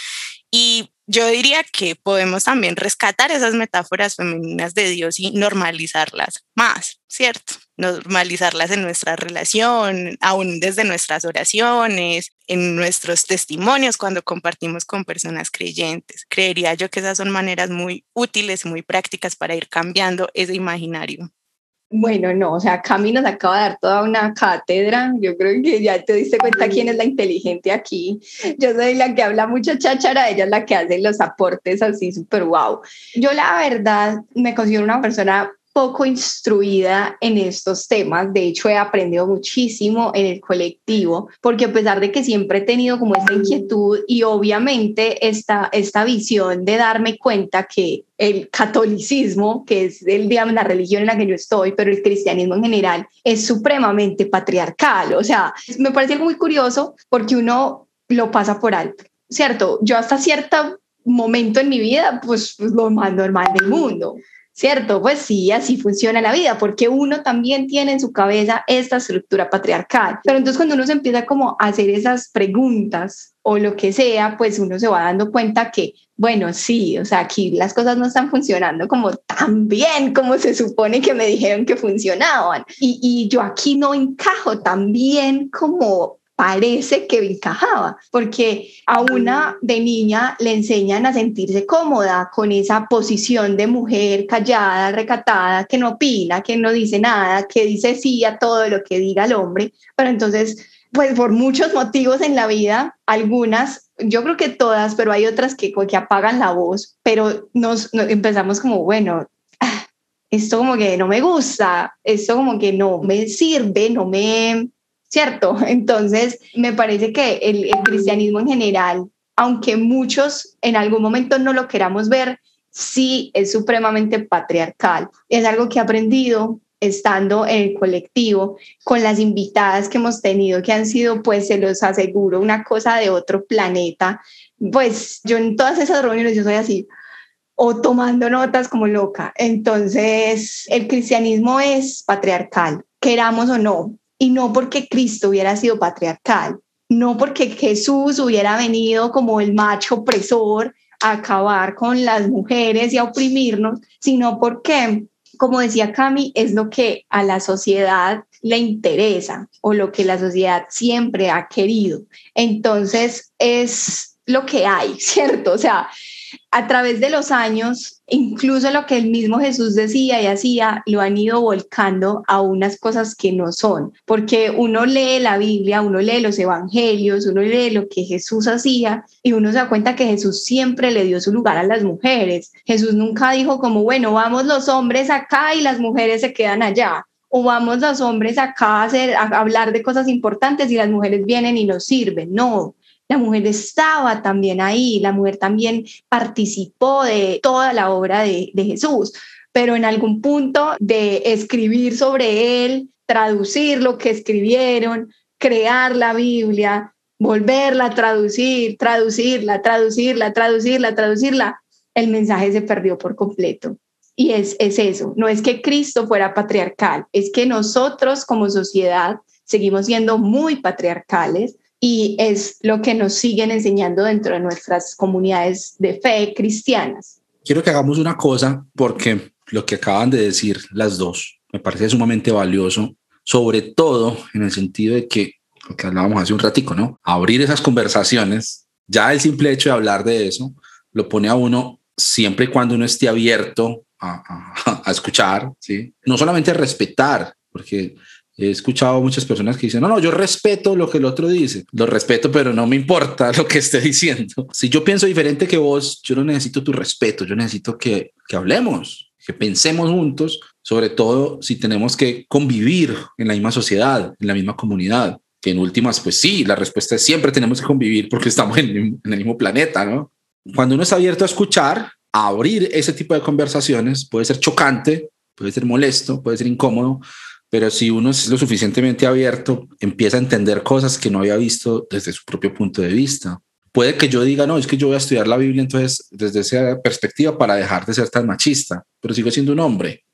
y yo diría que podemos también rescatar esas metáforas femeninas de Dios y normalizarlas más, ¿cierto? Normalizarlas en nuestra relación, aún desde nuestras oraciones, en nuestros testimonios cuando compartimos con personas creyentes. Creería yo que esas son maneras muy útiles muy prácticas para ir cambiando ese imaginario. Bueno, no, o sea, Cami nos acaba de dar toda una cátedra. Yo creo que ya te diste cuenta quién es la inteligente aquí. Yo soy la que habla mucho cháchara, ella es la que hace los aportes así súper wow. Yo la verdad me considero una persona poco instruida en estos temas. De hecho, he aprendido muchísimo en el colectivo, porque a pesar de que siempre he tenido como esta inquietud y obviamente esta, esta visión de darme cuenta que el catolicismo, que es el, digamos, la religión en la que yo estoy, pero el cristianismo en general, es supremamente patriarcal. O sea, me parece algo muy curioso porque uno lo pasa por alto, ¿cierto? Yo hasta cierto momento en mi vida, pues lo más normal del mundo. ¿Cierto? Pues sí, así funciona la vida, porque uno también tiene en su cabeza esta estructura patriarcal. Pero entonces cuando uno se empieza como a hacer esas preguntas o lo que sea, pues uno se va dando cuenta que, bueno, sí, o sea, aquí las cosas no están funcionando como tan bien como se supone que me dijeron que funcionaban. Y, y yo aquí no encajo tan bien como parece que encajaba, porque a una de niña le enseñan a sentirse cómoda con esa posición de mujer callada, recatada, que no opina, que no dice nada, que dice sí a todo lo que diga el hombre, pero entonces, pues por muchos motivos en la vida, algunas, yo creo que todas, pero hay otras que, que apagan la voz, pero nos, nos empezamos como, bueno, ah, esto como que no me gusta, esto como que no me sirve, no me ¿cierto? Entonces, me parece que el, cristianismo en general, aunque muchos en algún momento no lo queramos ver, sí es supremamente patriarcal. Es algo que he aprendido estando en el colectivo con las invitadas que hemos tenido, que han sido, pues se los aseguro, una cosa de otro planeta. Pues yo en todas esas reuniones yo soy así, o tomando notas como loca. Entonces, el cristianismo es patriarcal, queramos o no, y no porque Cristo hubiera sido patriarcal, no porque Jesús hubiera venido como el macho opresor a acabar con las mujeres y a oprimirnos, sino porque, como decía Cami, es lo que a la sociedad le interesa o lo que la sociedad siempre ha querido. Entonces es lo que hay, ¿cierto? O sea, a través de los años, incluso lo que el mismo Jesús decía y hacía, lo han ido volcando a unas cosas que no son, porque uno lee la Biblia, uno lee los evangelios, uno lee lo que Jesús hacía y uno se da cuenta que Jesús siempre le dio su lugar a las mujeres. Jesús nunca dijo como, bueno, vamos los hombres acá y las mujeres se quedan allá o vamos los hombres acá a, hacer, a hablar de cosas importantes y las mujeres vienen y nos sirven. No, la mujer estaba también ahí, la mujer también participó de toda la obra de, Jesús, pero en algún punto de escribir sobre él, traducir lo que escribieron, crear la Biblia, volverla a traducir, traducirla, traducirla, traducirla, traducirla, el mensaje se perdió por completo. Y es, es eso, no es que Cristo fuera patriarcal, es que nosotros como sociedad seguimos siendo muy patriarcales, y es lo que nos siguen enseñando dentro de nuestras comunidades de fe cristianas. Quiero que hagamos una cosa porque lo que acaban de decir las dos me parece sumamente valioso, sobre todo en el sentido de que, lo que hablábamos hace un ratico, ¿no? Abrir esas conversaciones, ya el simple hecho de hablar de eso, lo pone a uno siempre y cuando uno esté abierto a, escuchar, ¿sí? No solamente respetar, porque He escuchado muchas personas que dicen, no, no, yo respeto lo que el otro dice, lo respeto, pero no me importa lo que esté diciendo. Si yo pienso diferente que vos, yo no necesito tu respeto, yo necesito que, que hablemos, que pensemos juntos, sobre todo si tenemos que convivir en la misma sociedad, en la misma comunidad. Que en últimas, pues sí, la respuesta es siempre tenemos que convivir porque estamos en, el mismo planeta, ¿no? Cuando uno está abierto a escuchar, a abrir ese tipo de conversaciones, puede ser chocante, puede ser molesto, puede ser incómodo, pero si uno es lo suficientemente abierto, empieza a entender cosas que no había visto desde su propio punto de vista. Puede que yo diga, no, es que yo voy a estudiar la Biblia entonces desde esa perspectiva para dejar de ser tan machista, pero sigo siendo un hombre,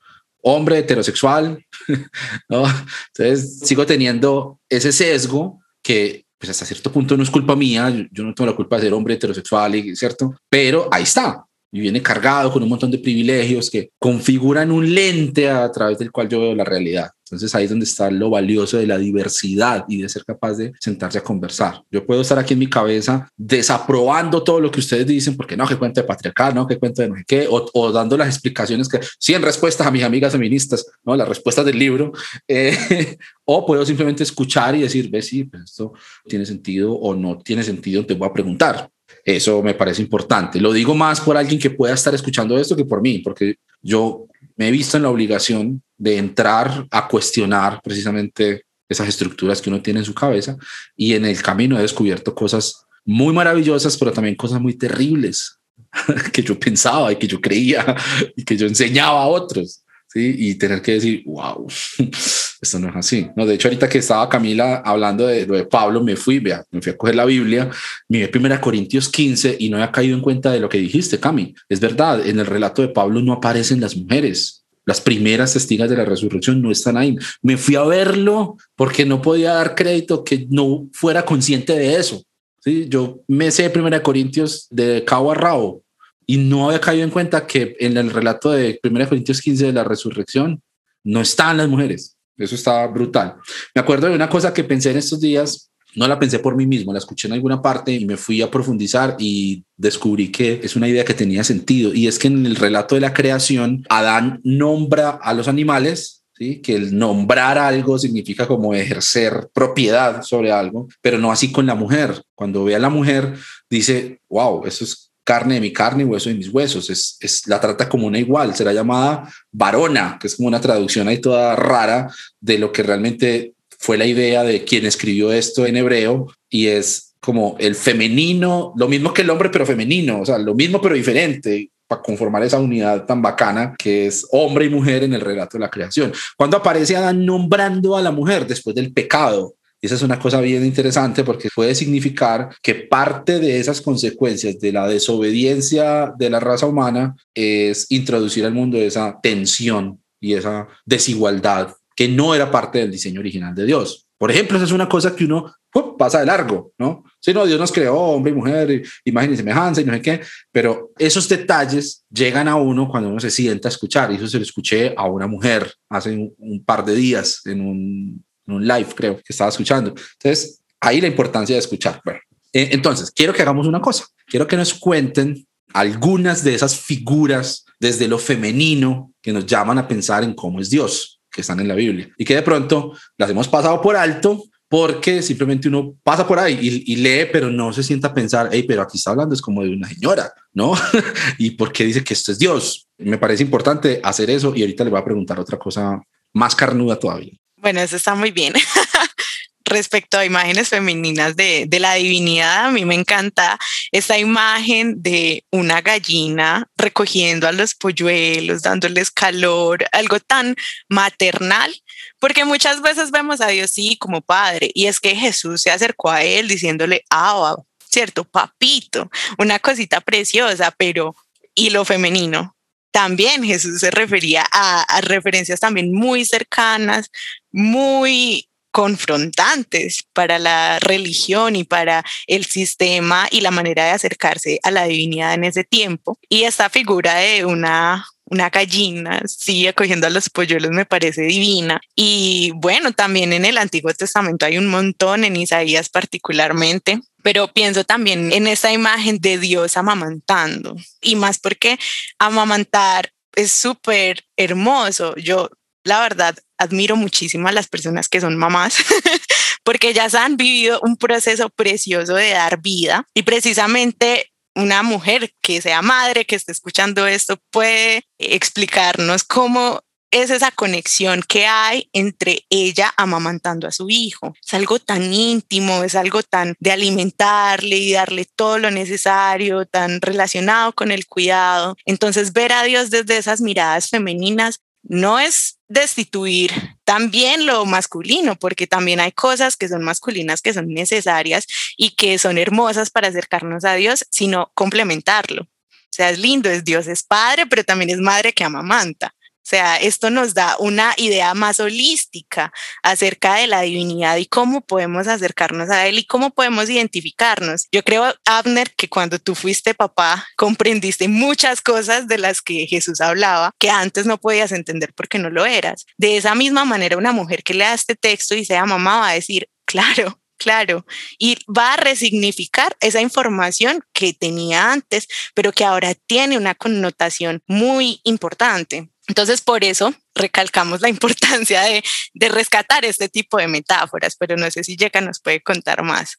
hombre heterosexual, ¿no? Entonces sigo teniendo ese sesgo que pues hasta cierto punto no es culpa mía, yo no tengo la culpa de ser hombre heterosexual, ¿cierto? Pero ahí está, y viene cargado con un montón de privilegios que configuran un lente a través del cual yo veo la realidad. Entonces ahí es donde está lo valioso de la diversidad y de ser capaz de sentarse a conversar. Yo puedo estar aquí en mi cabeza desaprobando todo lo que ustedes dicen, porque no, que cuento de patriarcal, no, que cuento de no sé qué, o, dando las explicaciones que, 100 respuestas a mis amigas feministas, ¿no? las respuestas del libro, eh, o puedo simplemente escuchar y decir, ve, sí, pues esto tiene sentido o no tiene sentido, te voy a preguntar. Eso me parece importante. Lo digo más por alguien que pueda estar escuchando esto que por mí, porque yo me he visto en la obligación de entrar a cuestionar precisamente esas estructuras que uno tiene en su cabeza y en el camino he descubierto cosas muy maravillosas, pero también cosas muy terribles que yo pensaba y que yo creía y que yo enseñaba a otros. ¿Sí? Y tener que decir, wow, esto no es así. No, de hecho, ahorita que estaba Camila hablando de lo de Pablo, me fui, vea, me fui a coger la Biblia, miré primera Corintios 15 y no había caído en cuenta de lo que dijiste, Cami. Es verdad, en el relato de Pablo no aparecen las mujeres. Las primeras testigas de la resurrección no están ahí. Me fui a verlo porque no podía dar crédito que no fuera consciente de eso. ¿sí? Yo me sé Primera Corintios de cabo a rabo y no había caído en cuenta que en el relato de 1 Corintios 15 de la resurrección no están las mujeres. Eso estaba brutal. Me acuerdo de una cosa que pensé en estos días, no la pensé por mí mismo, la escuché en alguna parte y me fui a profundizar y descubrí que es una idea que tenía sentido. Y es que en el relato de la creación, Adán nombra a los animales ¿Sí? que el nombrar algo significa como ejercer propiedad sobre algo, pero no así con la mujer. Cuando ve a la mujer, dice, wow, eso es carne de mi carne y hueso de mis huesos. Es, es, la trata como una igual, será llamada varona, que es como una traducción ahí toda rara de lo que realmente fue la idea de quien escribió esto en hebreo y es como el femenino, lo mismo que el hombre, pero femenino, o sea, lo mismo, pero diferente para conformar esa unidad tan bacana que es hombre y mujer en el relato de la creación. Cuando aparece Adán nombrando a la mujer después del pecado, esa es una cosa bien interesante porque puede significar que parte de esas consecuencias de la desobediencia de la raza humana es introducir al mundo esa tensión y esa desigualdad que no era parte del diseño original de Dios. Por ejemplo, esa es una cosa que uno pasa de largo, ¿no? Si no, Dios nos creó hombre y mujer, imagen y semejanza y no sé qué, pero esos detalles llegan a uno cuando uno se sienta a escuchar. Y eso se lo escuché a una mujer hace un par de días en un en un live, creo que estaba escuchando. Entonces, ahí la importancia de escuchar. Bueno, eh, entonces, quiero que hagamos una cosa. Quiero que nos cuenten algunas de esas figuras desde lo femenino que nos llaman a pensar en cómo es Dios, que están en la Biblia, y que de pronto las hemos pasado por alto porque simplemente uno pasa por ahí y, lee, pero no se sienta a pensar, hey, pero aquí está hablando, es como de una señora, ¿no? y por qué dice que esto es Dios. Me parece importante hacer eso y ahorita le voy a preguntar otra cosa más carnuda todavía. Bueno, eso está muy bien. Respecto a imágenes femeninas de, la divinidad, a mí me encanta esta imagen de una gallina recogiendo a los polluelos, dándoles calor, algo tan maternal, porque muchas veces vemos a Dios sí como padre, y es que Jesús se acercó a él diciéndole, ah, cierto, papito, una cosita preciosa, pero ¿y lo femenino? También Jesús se refería a, referencias también muy cercanas, muy confrontantes para la religión y para el sistema y la manera de acercarse a la divinidad en ese tiempo. Y esta figura de una, una gallina, sí, acogiendo a los polluelos me parece divina. Y bueno, también en el Antiguo Testamento hay un montón, en Isaías particularmente, pero pienso también en esa imagen de Dios amamantando y más porque amamantar es súper hermoso. Yo, la verdad, admiro muchísimo a las personas que son mamás porque ellas han vivido un proceso precioso de dar vida y precisamente una mujer que sea madre, que esté escuchando esto, puede explicarnos cómo es esa conexión que hay entre ella amamantando a su hijo. Es algo tan íntimo, es algo tan de alimentarle y darle todo lo necesario, tan relacionado con el cuidado. Entonces ver a Dios desde esas miradas femeninas no es destituir también lo masculino, porque también hay cosas que son masculinas que son necesarias y que son hermosas para acercarnos a Dios, sino complementarlo. O sea, es lindo, es Dios, es padre, pero también es madre que amamanta. O sea, esto nos da una idea más holística acerca de la divinidad y cómo podemos acercarnos a Él y cómo podemos identificarnos. Yo creo, Abner, que cuando tú fuiste papá, comprendiste muchas cosas de las que Jesús hablaba que antes no podías entender porque no lo eras. De esa misma manera, una mujer que lea este texto y sea mamá va a decir, claro, Claro, y va a resignificar esa información que tenía antes, pero que ahora tiene una connotación muy importante. Entonces, por eso recalcamos la importancia de, rescatar este tipo de metáforas, pero no sé si Yeka nos puede contar más.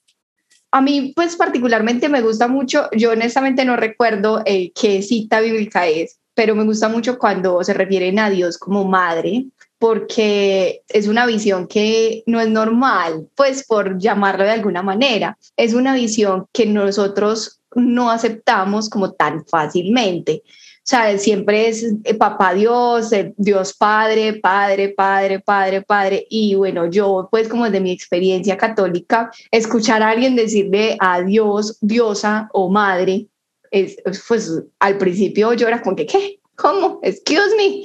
A mí, pues particularmente me gusta mucho, yo honestamente no recuerdo eh, qué cita bíblica es, pero me gusta mucho cuando se refieren a Dios como madre, porque es una visión que no es normal, pues por llamarlo de alguna manera. Es una visión que nosotros no aceptamos como tan fácilmente. Sea, siempre es eh, papá Dios, eh, Dios Padre, Padre, Padre, Padre, Padre. Y bueno, yo pues como de mi experiencia católica, escuchar a alguien decirle a Dios, diosa o madre, es, pues al principio yo era que, ¿qué? ¿Cómo? Excuse me.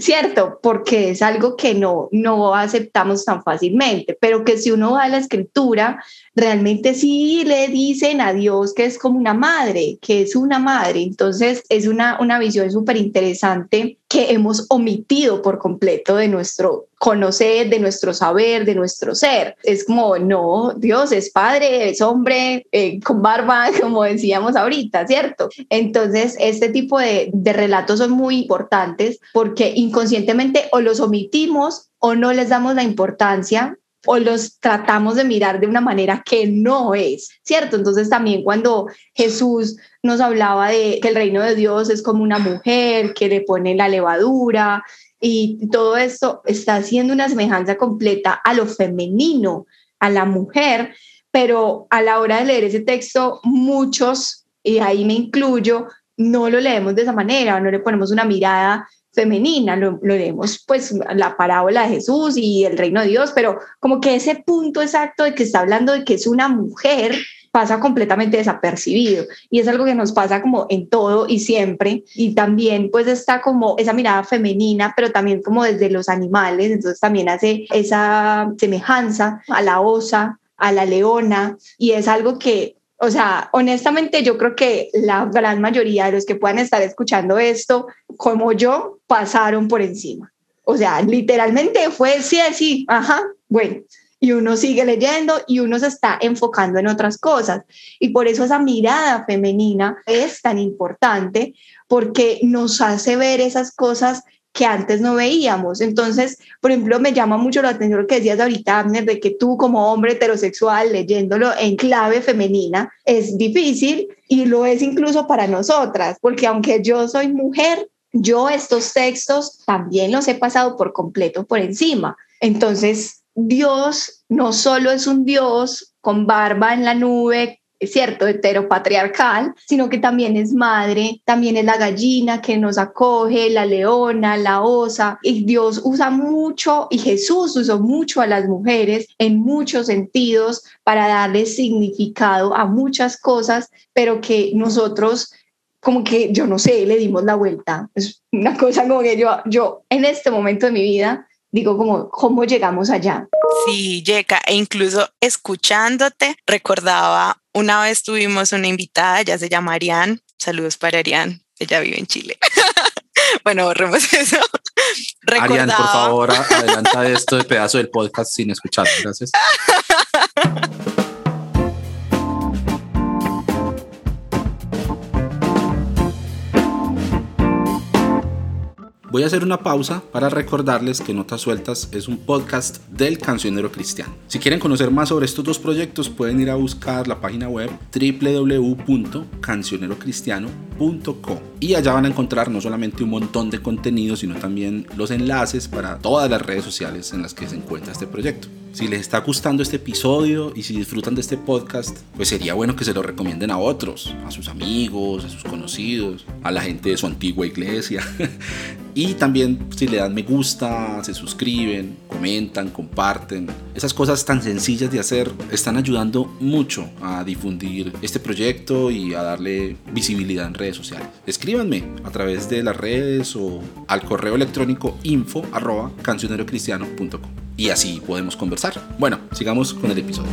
¿Cierto? Porque es algo que no, no aceptamos tan fácilmente, pero que si uno va a la escritura, realmente sí le dicen a Dios que es como una madre, que es una madre. Entonces es una, una visión súper interesante que hemos omitido por completo de nuestro conocer, de nuestro saber, de nuestro ser. Es como, no, Dios es padre, es hombre, eh, con barba, como decíamos ahorita, ¿cierto? Entonces, este tipo de, de relatos son muy importantes porque inconscientemente o los omitimos o no les damos la importancia o los tratamos de mirar de una manera que no es, ¿cierto? Entonces también cuando Jesús nos hablaba de que el reino de Dios es como una mujer que le pone la levadura y todo esto está haciendo una semejanza completa a lo femenino, a la mujer, pero a la hora de leer ese texto muchos, y ahí me incluyo, no lo leemos de esa manera, no le ponemos una mirada femenina, lo, leemos pues la parábola de Jesús y el reino de Dios, pero como que ese punto exacto de que está hablando de que es una mujer pasa completamente desapercibido. Y es algo que nos pasa como en todo y siempre. Y también pues está como esa mirada femenina pero también como desde los animales. Entonces también hace esa semejanza a la osa a la leona. Y es algo que o sea, honestamente yo creo que la gran mayoría de los que puedan estar escuchando esto, como yo, pasaron por encima. O sea, literalmente fue sí, sí, ajá, bueno. Y uno sigue leyendo y uno se está enfocando en otras cosas. Y por eso esa mirada femenina es tan importante porque nos hace ver esas cosas que antes no veíamos. Entonces, por ejemplo, me llama mucho la atención lo que decías ahorita, Abner, de que tú como hombre heterosexual leyéndolo en clave femenina es difícil y lo es incluso para nosotras, porque aunque yo soy mujer, yo estos textos también los he pasado por completo por encima. Entonces, Dios no solo es un Dios con barba en la nube, cierto, heteropatriarcal, sino que también es madre, también es la gallina que nos acoge, la leona, la osa, y Dios usa mucho, y Jesús usó mucho a las mujeres en muchos sentidos para darle significado a muchas cosas, pero que nosotros como que, yo no sé, le dimos la vuelta. Es una cosa como que yo, yo en este momento de mi vida digo como, ¿cómo llegamos allá? Sí, Yeka, e incluso escuchándote, recordaba, una vez tuvimos una invitada, ya se llama Arián, saludos para Arián, ella vive en Chile. bueno, borremos eso. Arián, por favor, adelanta esto de pedazo del podcast sin escuchar, gracias. Voy a hacer una pausa para recordarles que Notas Sueltas es un podcast del cancionero cristiano. Si quieren conocer más sobre estos dos proyectos pueden ir a buscar la página web www.cancionerocristiano.com y allá van a encontrar no solamente un montón de contenido sino también los enlaces para todas las redes sociales en las que se encuentra este proyecto. Si les está gustando este episodio y si disfrutan de este podcast, pues sería bueno que se lo recomienden a otros, a sus amigos, a sus conocidos, a la gente de su antigua iglesia. y también si le dan me gusta, se suscriben, comentan, comparten. Esas cosas tan sencillas de hacer están ayudando mucho a difundir este proyecto y a darle visibilidad en redes sociales. Escríbanme a través de las redes o al correo electrónico info y así podemos conversar. Bueno, sigamos con el episodio.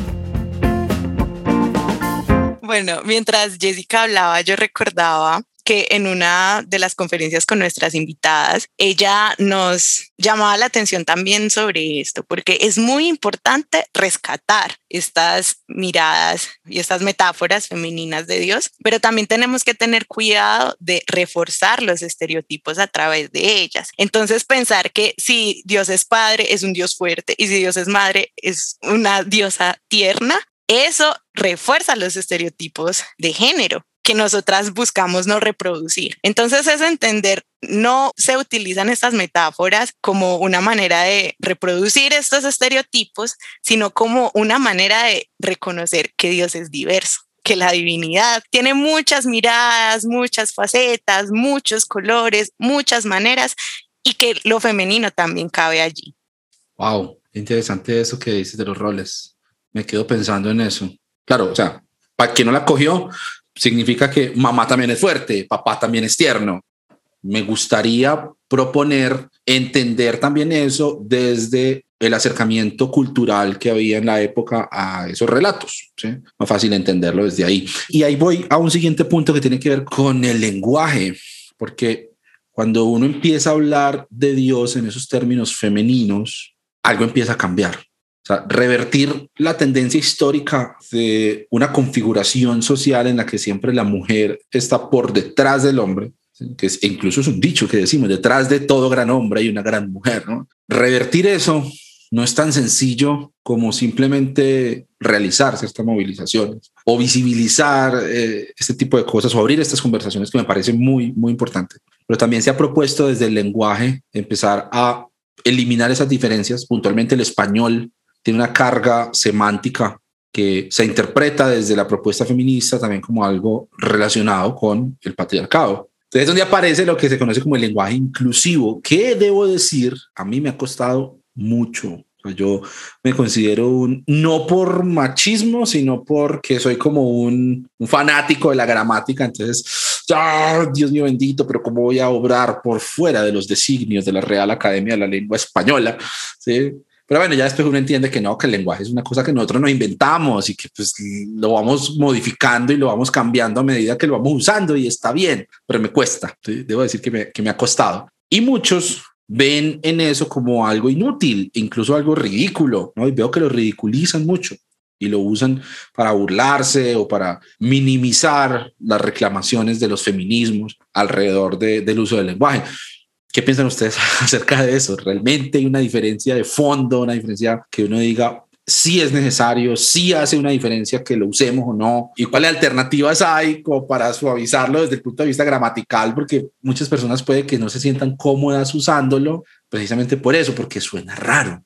Bueno, mientras Jessica hablaba, yo recordaba que en una de las conferencias con nuestras invitadas, ella nos llamaba la atención también sobre esto, porque es muy importante rescatar estas miradas y estas metáforas femeninas de Dios, pero también tenemos que tener cuidado de reforzar los estereotipos a través de ellas. Entonces pensar que si Dios es padre, es un Dios fuerte, y si Dios es madre, es una diosa tierna, eso refuerza los estereotipos de género que nosotras buscamos no reproducir. Entonces es entender, no se utilizan estas metáforas como una manera de reproducir estos estereotipos, sino como una manera de reconocer que Dios es diverso que la divinidad tiene muchas miradas, muchas facetas, muchos colores, muchas maneras y que lo femenino también cabe allí. Wow, interesante eso que dices de los roles. Me quedo pensando en eso. Claro, o sea, para quien no la cogió, significa que mamá también es fuerte, papá también es tierno. Me gustaría proponer entender también eso desde el acercamiento cultural que había en la época a esos relatos. Más fácil entenderlo desde ahí. Y ahí voy a un siguiente punto que tiene que ver con el lenguaje, porque cuando uno empieza a hablar de Dios en esos términos femeninos, algo empieza a cambiar. Sea, revertir la tendencia histórica de una configuración social en la que siempre la mujer está por detrás del hombre, que es, incluso es un dicho que decimos, detrás de todo gran hombre hay una gran mujer. ¿no? Revertir eso no es tan sencillo como simplemente realizarse estas movilizaciones o visibilizar eh, este tipo de cosas o abrir estas conversaciones que me parece muy, muy importante. Pero también se ha propuesto desde el lenguaje empezar a eliminar esas diferencias. Puntualmente el español tiene una carga semántica que se interpreta desde la propuesta feminista también como algo relacionado con el patriarcado. Entonces, donde aparece lo que se conoce como el lenguaje inclusivo. ¿Qué debo decir? A mí me ha costado mucho. yo me considero un, no por machismo, sino porque soy como un, un fanático de la gramática. Entonces, Dios mío bendito, pero ¿cómo voy a obrar por fuera de los designios de la Real Academia de la Lengua Española? ¿Sí? Pero bueno, ya después uno entiende que no, que el lenguaje es una cosa que nosotros no inventamos y que pues lo vamos modificando y lo vamos cambiando a medida que lo vamos usando y está bien, pero me cuesta. Debo decir que me, que me ha costado. Y muchos ven en eso como algo inútil, incluso algo ridículo, ¿no? Y veo que lo ridiculizan mucho y lo usan para burlarse o para minimizar las reclamaciones de los feminismos alrededor del uso del lenguaje. ¿Qué piensan ustedes acerca de eso? ¿Realmente hay una diferencia de fondo, una diferencia que uno diga, si es necesario, si hace una diferencia que lo usemos o no, y cuáles alternativas hay como para suavizarlo desde el punto de vista gramatical, porque muchas personas puede que no se sientan cómodas usándolo precisamente por eso, porque suena raro.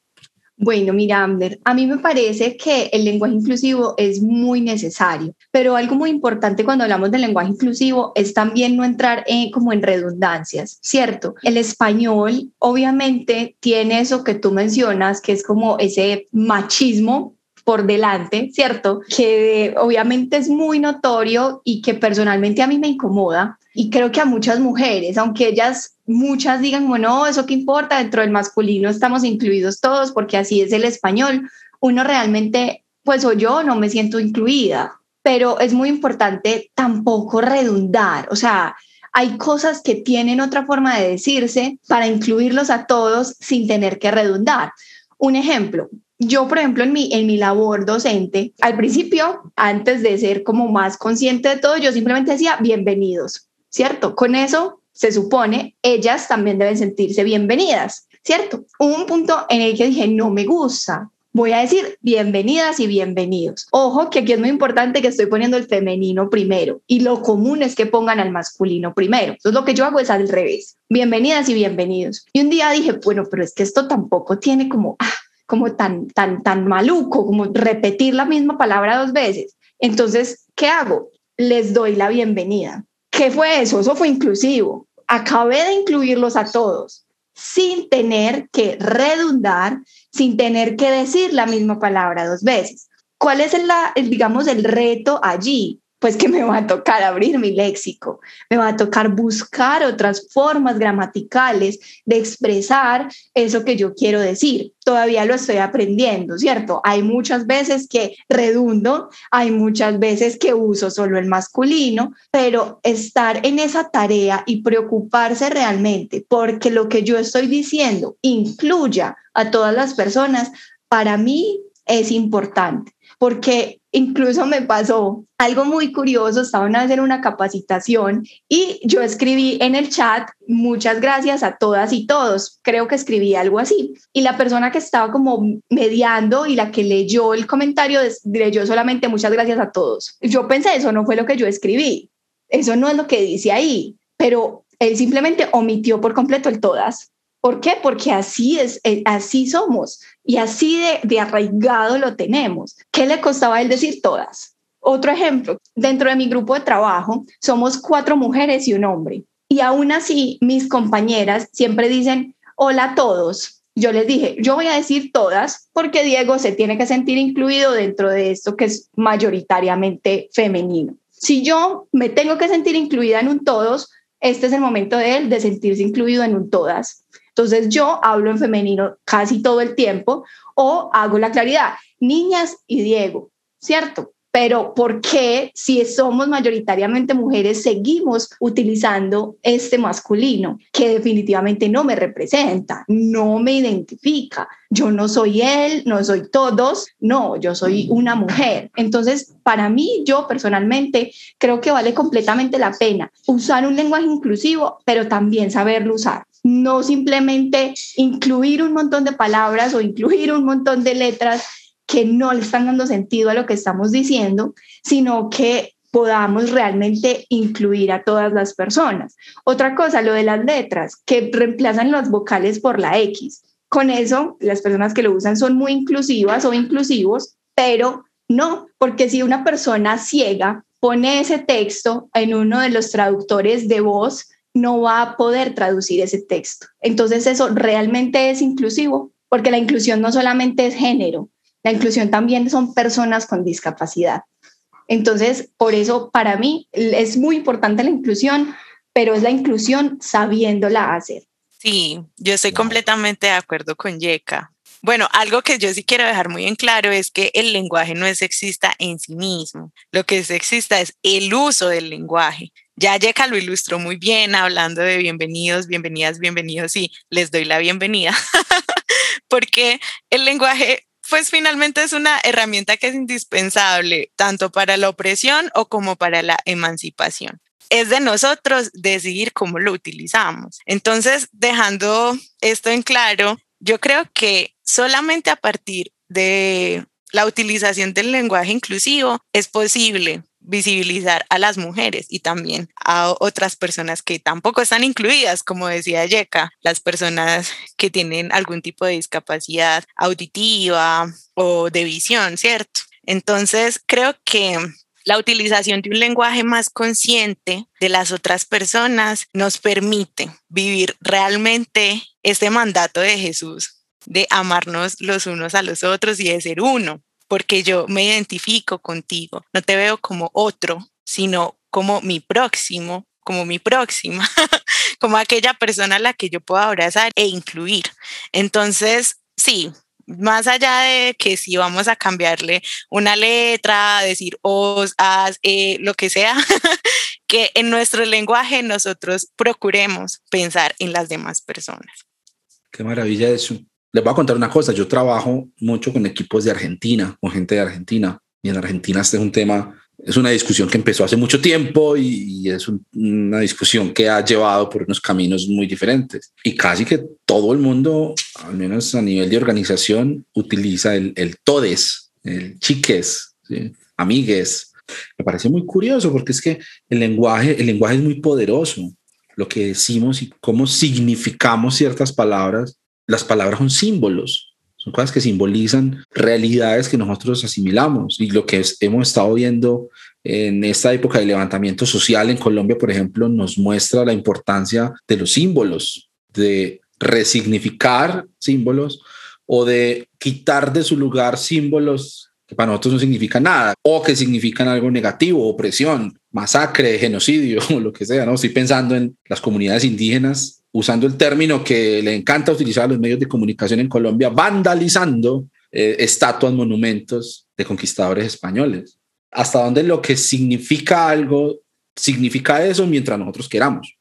Bueno, mira, Amber, a mí me parece que el lenguaje inclusivo es muy necesario, pero algo muy importante cuando hablamos del lenguaje inclusivo es también no entrar en, como en redundancias, ¿cierto? El español obviamente tiene eso que tú mencionas, que es como ese machismo por delante, ¿cierto? Que obviamente es muy notorio y que personalmente a mí me incomoda y creo que a muchas mujeres, aunque ellas muchas digan, bueno, eso qué importa, dentro del masculino estamos incluidos todos porque así es el español, uno realmente, pues o yo no me siento incluida, pero es muy importante tampoco redundar, o sea, hay cosas que tienen otra forma de decirse para incluirlos a todos sin tener que redundar. Un ejemplo, yo, por ejemplo, en mi, en mi labor docente, al principio, antes de ser como más consciente de todo, yo simplemente decía bienvenidos, ¿cierto? Con eso se supone, ellas también deben sentirse bienvenidas, ¿cierto? Hubo un punto en el que dije, no me gusta, voy a decir bienvenidas y bienvenidos. Ojo que aquí es muy importante que estoy poniendo el femenino primero y lo común es que pongan al masculino primero. Entonces lo que yo hago es al revés. Bienvenidas y bienvenidos. Y un día dije, bueno, pero es que esto tampoco tiene como, ah, como tan, tan, tan maluco, como repetir la misma palabra dos veces. Entonces, ¿qué hago? Les doy la bienvenida. ¿Qué fue eso? Eso fue inclusivo. Acabé de incluirlos a todos sin tener que redundar, sin tener que decir la misma palabra dos veces. ¿Cuál es el, digamos, el reto allí? Pues que me va a tocar abrir mi léxico, me va a tocar buscar otras formas gramaticales de expresar eso que yo quiero decir. Todavía lo estoy aprendiendo, ¿cierto? Hay muchas veces que redundo, hay muchas veces que uso solo el masculino, pero estar en esa tarea y preocuparse realmente porque lo que yo estoy diciendo incluya a todas las personas, para mí es importante, porque incluso me pasó algo muy curioso, estaba una vez en una capacitación y yo escribí en el chat muchas gracias a todas y todos, creo que escribí algo así. Y la persona que estaba como mediando y la que leyó el comentario leyó solamente muchas gracias a todos. Yo pensé, eso no fue lo que yo escribí, eso no es lo que dice ahí, pero él simplemente omitió por completo el todas. ¿Por qué? Porque así es, eh, así somos y así de, de arraigado lo tenemos. ¿Qué le costaba él decir todas? Otro ejemplo, dentro de mi grupo de trabajo somos cuatro mujeres y un hombre. Y aún así, mis compañeras siempre dicen, hola a todos. Yo les dije, yo voy a decir todas porque Diego se tiene que sentir incluido dentro de esto que es mayoritariamente femenino. Si yo me tengo que sentir incluida en un todos, este es el momento de él de sentirse incluido en un todas. Entonces yo hablo en femenino casi todo el tiempo o hago la claridad, niñas y Diego, ¿cierto? Pero ¿por qué si somos mayoritariamente mujeres seguimos utilizando este masculino que definitivamente no me representa, no me identifica? Yo no soy él, no soy todos, no, yo soy una mujer. Entonces, para mí, yo personalmente creo que vale completamente la pena usar un lenguaje inclusivo, pero también saberlo usar no simplemente incluir un montón de palabras o incluir un montón de letras que no le están dando sentido a lo que estamos diciendo, sino que podamos realmente incluir a todas las personas. Otra cosa, lo de las letras, que reemplazan las vocales por la X. Con eso, las personas que lo usan son muy inclusivas o inclusivos, pero no, porque si una persona ciega pone ese texto en uno de los traductores de voz, no va a poder traducir ese texto. Entonces eso realmente es inclusivo, porque la inclusión no solamente es género, la inclusión también son personas con discapacidad. Entonces, por eso para mí es muy importante la inclusión, pero es la inclusión sabiéndola hacer. Sí, yo estoy completamente de acuerdo con Yeka. Bueno, algo que yo sí quiero dejar muy en claro es que el lenguaje no es sexista en sí mismo. Lo que es sexista es el uso del lenguaje. Ya Yeka lo ilustró muy bien hablando de bienvenidos, bienvenidas, bienvenidos y les doy la bienvenida porque el lenguaje pues finalmente es una herramienta que es indispensable tanto para la opresión o como para la emancipación. Es de nosotros decidir cómo lo utilizamos. Entonces, dejando esto en claro, yo creo que solamente a partir de la utilización del lenguaje inclusivo es posible visibilizar a las mujeres y también a otras personas que tampoco están incluidas, como decía Yeka, las personas que tienen algún tipo de discapacidad auditiva o de visión, ¿cierto? Entonces, creo que la utilización de un lenguaje más consciente de las otras personas nos permite vivir realmente este mandato de Jesús de amarnos los unos a los otros y de ser uno porque yo me identifico contigo, no te veo como otro, sino como mi próximo, como mi próxima, como aquella persona a la que yo puedo abrazar e incluir. Entonces, sí, más allá de que si vamos a cambiarle una letra, decir os, as, e, lo que sea, que en nuestro lenguaje nosotros procuremos pensar en las demás personas. Qué maravilla eso. Les voy a contar una cosa, yo trabajo mucho con equipos de Argentina, con gente de Argentina, y en Argentina este es un tema, es una discusión que empezó hace mucho tiempo y, es una discusión que ha llevado por unos caminos muy diferentes. Y casi que todo el mundo, al menos a nivel de organización, utiliza el, el todes, el chiques, amigues. Me parece muy curioso porque es que el lenguaje, el lenguaje es muy poderoso. Lo que decimos y cómo significamos ciertas palabras las palabras son símbolos, son cosas que simbolizan realidades que nosotros asimilamos y lo que hemos estado viendo en esta época de levantamiento social en Colombia, por ejemplo, nos muestra la importancia de los símbolos, de resignificar símbolos o de quitar de su lugar símbolos que para nosotros no significan nada o que significan algo negativo, opresión, masacre, genocidio, o lo que sea, ¿no? Estoy pensando en las comunidades indígenas usando el término que le encanta utilizar a los medios de comunicación en Colombia, vandalizando eh, estatuas, monumentos de conquistadores españoles. Hasta dónde lo que significa algo significa eso mientras nosotros queramos.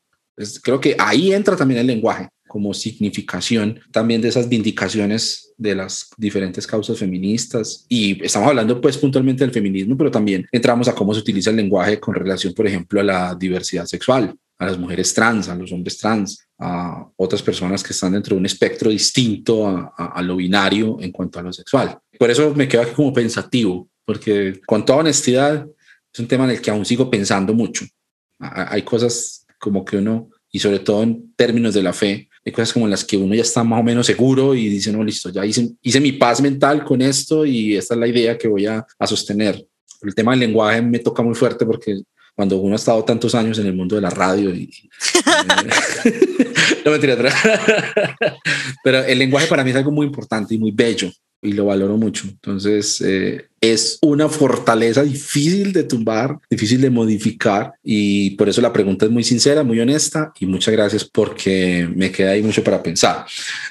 creo que ahí entra también el lenguaje. como significación también de esas vindicaciones de las diferentes causas feministas. Y estamos hablando pues puntualmente del feminismo, pero también entramos a cómo se utiliza el lenguaje con relación, por ejemplo, a la diversidad sexual, a las mujeres trans, a los hombres trans, a otras personas que están dentro de un espectro distinto a, a lo binario en cuanto a lo sexual. Por eso me quedo aquí como pensativo, porque con toda honestidad es un tema en el que aún sigo pensando mucho. Hay cosas como que uno, y sobre todo en términos de la fe, hay cosas como las que uno ya está más o menos seguro y dice, no, listo, ya hice, hice mi paz mental con esto y esta es la idea que voy a, a sostener. El tema del lenguaje me toca muy fuerte porque cuando uno ha estado tantos años en el mundo de la radio y... no mentira, pero el lenguaje para mí es algo muy importante y muy bello y lo valoro mucho. Entonces, eh, es una fortaleza difícil de tumbar, difícil de modificar y por eso la pregunta es muy sincera, muy honesta y muchas gracias porque me queda ahí mucho para pensar.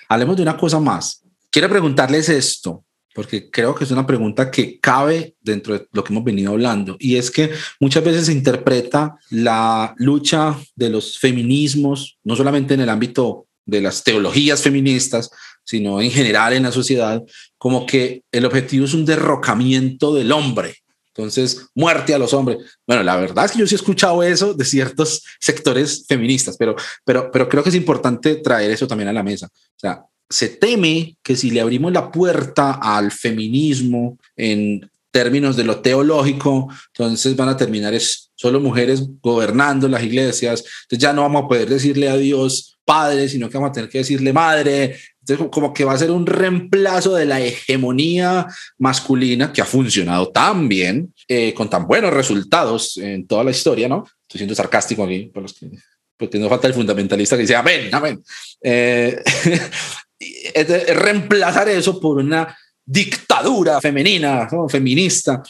Hablemos de una cosa más. Quiero preguntarles esto porque creo que es una pregunta que cabe dentro de lo que hemos venido hablando, y es que muchas veces se interpreta la lucha de los feminismos, no solamente en el ámbito de las teologías feministas, sino en general en la sociedad, como que el objetivo es un derrocamiento del hombre. Entonces, muerte a los hombres. Bueno, la verdad es que yo sí he escuchado eso de ciertos sectores feministas, pero, pero, pero creo que es importante traer eso también a la mesa. O sea, se teme que si le abrimos la puerta al feminismo en términos de lo teológico, entonces van a terminar es solo mujeres gobernando las iglesias, entonces ya no vamos a poder decirle a Dios padre, sino que vamos a tener que decirle madre, entonces, como que va a ser un reemplazo de la hegemonía masculina que ha funcionado tan bien, eh, con tan buenos resultados en toda la historia, ¿no? Estoy siendo sarcástico aquí, porque no falta el fundamentalista que dice, amén, amén. Eh, es reemplazar eso por una dictadura femenina, ¿no? feminista.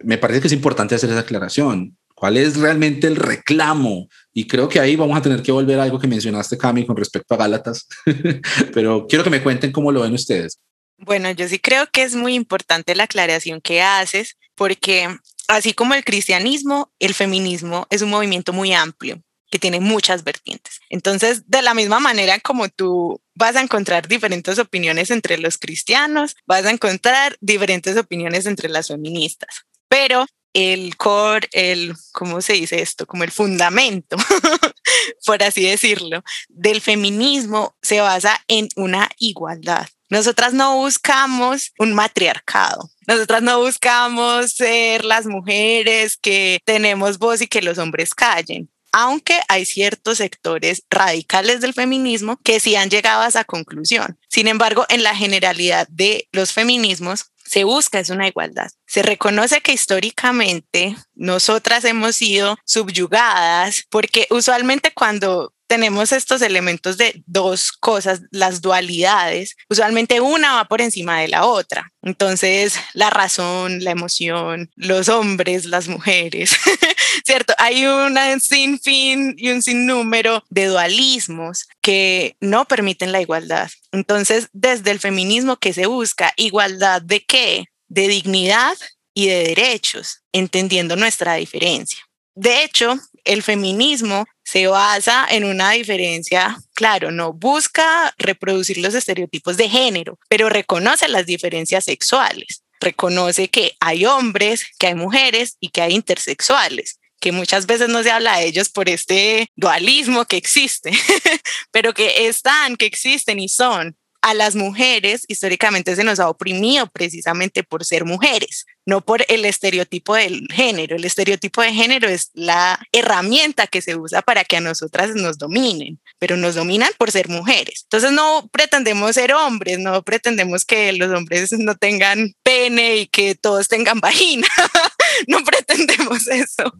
Me parece que es importante hacer esa aclaración. ¿Cuál es realmente el reclamo? Y creo que ahí vamos a tener que volver a algo que mencionaste, Cami, con respecto a Gálatas. Pero quiero que me cuenten cómo lo ven ustedes. Bueno, yo sí creo que es muy importante la aclaración que haces, porque así como el cristianismo, el feminismo es un movimiento muy amplio que tiene muchas vertientes. Entonces, de la misma manera como tú vas a encontrar diferentes opiniones entre los cristianos, vas a encontrar diferentes opiniones entre las feministas. Pero el core, el, ¿cómo se dice esto? Como el fundamento, por así decirlo, del feminismo se basa en una igualdad. Nosotras no buscamos un matriarcado. Nosotras no buscamos ser las mujeres que tenemos voz y que los hombres callen aunque hay ciertos sectores radicales del feminismo que sí han llegado a esa conclusión. Sin embargo, en la generalidad de los feminismos, se busca es una igualdad. Se reconoce que históricamente nosotras hemos sido subyugadas porque usualmente cuando tenemos estos elementos de dos cosas, las dualidades, usualmente una va por encima de la otra. Entonces, la razón, la emoción, los hombres, las mujeres, ¿cierto? Hay un sinfín y un sinnúmero de dualismos que no permiten la igualdad. Entonces, desde el feminismo que se busca, igualdad de qué? De dignidad y de derechos, entendiendo nuestra diferencia. De hecho, el feminismo se basa en una diferencia, claro, no busca reproducir los estereotipos de género, pero reconoce las diferencias sexuales, reconoce que hay hombres, que hay mujeres y que hay intersexuales que muchas veces no se habla de ellos por este dualismo que existe, pero que están, que existen y son. A las mujeres históricamente se nos ha oprimido precisamente por ser mujeres, no por el estereotipo del género. El estereotipo de género es la herramienta que se usa para que a nosotras nos dominen, pero nos dominan por ser mujeres. Entonces no pretendemos ser hombres, no pretendemos que los hombres no tengan pene y que todos tengan vagina. no pretendemos eso.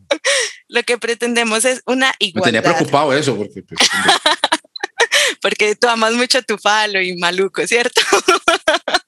Lo que pretendemos es una igualdad. Me tenía preocupado eso porque... Pues, porque tú amas mucho tu falo y maluco, ¿cierto?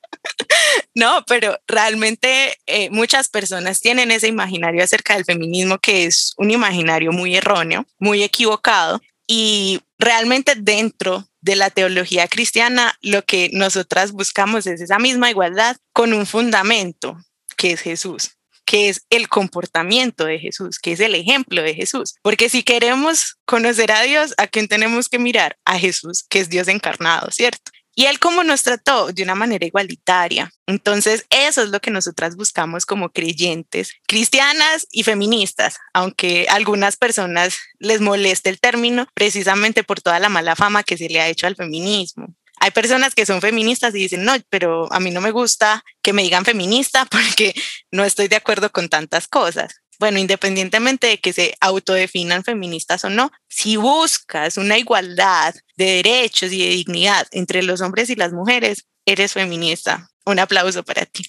No, pero realmente eh, muchas personas tienen ese imaginario acerca del feminismo que es un imaginario muy erróneo, muy equivocado y realmente dentro de la teología cristiana lo que nosotras buscamos es esa misma igualdad con un fundamento que es Jesús. que es el comportamiento de Jesús, que es el ejemplo de Jesús. Porque si queremos conocer a Dios, ¿a quién tenemos que mirar? A Jesús, que es Dios encarnado, ¿cierto? Y él como nos trató de una manera igualitaria. Entonces, eso es lo que nosotras buscamos como creyentes, cristianas y feministas, aunque a algunas personas les moleste el término precisamente por toda la mala fama que se le ha hecho al feminismo. Hay personas que son feministas y dicen, no, pero a mí no me gusta que me digan feminista porque no estoy de acuerdo con tantas cosas bueno, independientemente de que se autodefinan feministas o no, si buscas una igualdad de derechos y de dignidad entre los hombres y las mujeres, eres feminista. Un aplauso para ti.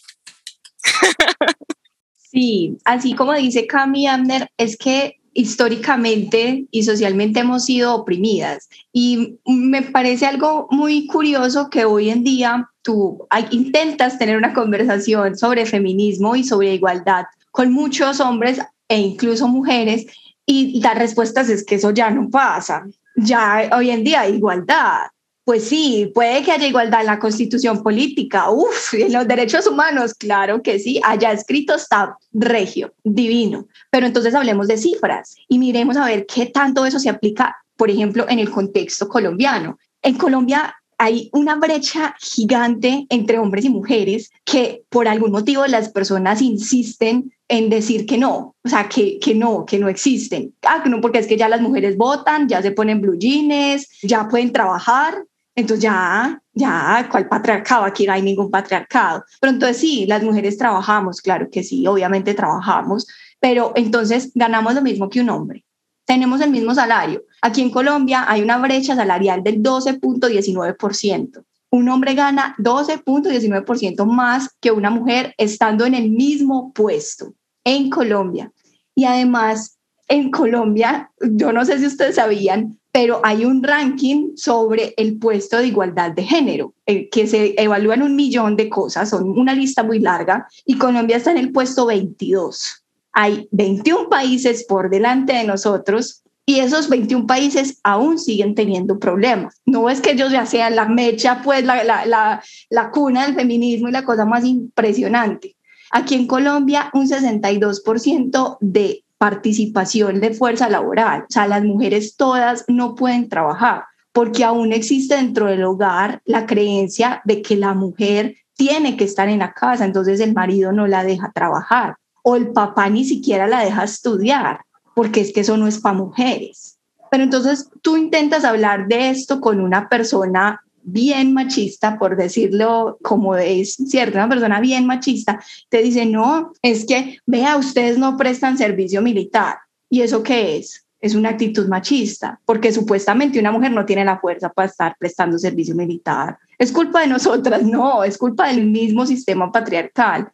Sí, así como dice Cami Amner, es que históricamente y socialmente hemos sido oprimidas. Y me parece algo muy curioso que hoy en día tú intentas tener una conversación sobre feminismo y sobre igualdad con muchos hombres e incluso mujeres y la respuesta es que eso ya no pasa. Ya hoy en día hay igualdad. Pues sí, puede que haya igualdad en la constitución política, uff, en los derechos humanos, claro que sí, allá escrito está regio, divino. Pero entonces hablemos de cifras y miremos a ver qué tanto eso se aplica, por ejemplo, en el contexto colombiano. En Colombia hay una brecha gigante entre hombres y mujeres que por algún motivo las personas insisten en decir que no, o sea, que, que no, que no existen. Ah, no, porque es que ya las mujeres votan, ya se ponen blue jeans, ya pueden trabajar, entonces ya, ya, ¿cuál patriarcado? Aquí no hay ningún patriarcado. Pero entonces sí, las mujeres trabajamos, claro que sí, obviamente trabajamos, pero entonces ganamos lo mismo que un hombre tenemos el mismo salario. Aquí en Colombia hay una brecha salarial del 12.19%. Un hombre gana 12.19% más que una mujer estando en el mismo puesto en Colombia. Y además, en Colombia, yo no sé si ustedes sabían, pero hay un ranking sobre el puesto de igualdad de género, eh, que se evalúan un millón de cosas, son una lista muy larga, y Colombia está en el puesto 22 hay 21 países por delante de nosotros y esos 21 países aún siguen teniendo problemas. No es que ellos ya sean la mecha, pues la, la, la, cuna del feminismo y la cosa más impresionante. Aquí en Colombia, un 62% de participación de fuerza laboral. O sea, las mujeres todas no pueden trabajar porque aún existe dentro del hogar la creencia de que la mujer tiene que estar en la casa, entonces el marido no la deja trabajar o el papá ni siquiera la deja estudiar, porque es que eso no es para mujeres. Pero entonces tú intentas hablar de esto con una persona bien machista, por decirlo como es, ¿cierto? Una persona bien machista, te dice, no, es que, vea, ustedes no prestan servicio militar. ¿Y eso qué es? Es una actitud machista, porque supuestamente una mujer no tiene la fuerza para estar prestando servicio militar. Es culpa de nosotras, no, es culpa del mismo sistema patriarcal.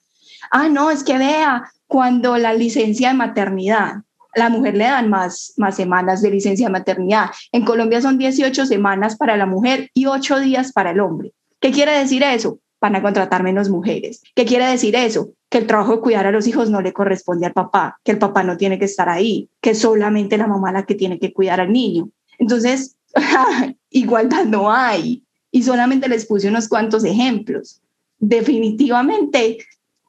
Ah, no, es que vea, cuando la licencia de maternidad, la mujer le dan más, más semanas de licencia de maternidad. En Colombia son 18 semanas para la mujer y 8 días para el hombre. ¿Qué quiere decir eso? Van a contratar menos mujeres. ¿Qué quiere decir eso? Que el trabajo de cuidar a los hijos no le corresponde al papá, que el papá no tiene que estar ahí, que solamente la mamá la que tiene que cuidar al niño. Entonces, igualdad no hay. Y solamente les puse unos cuantos ejemplos. Definitivamente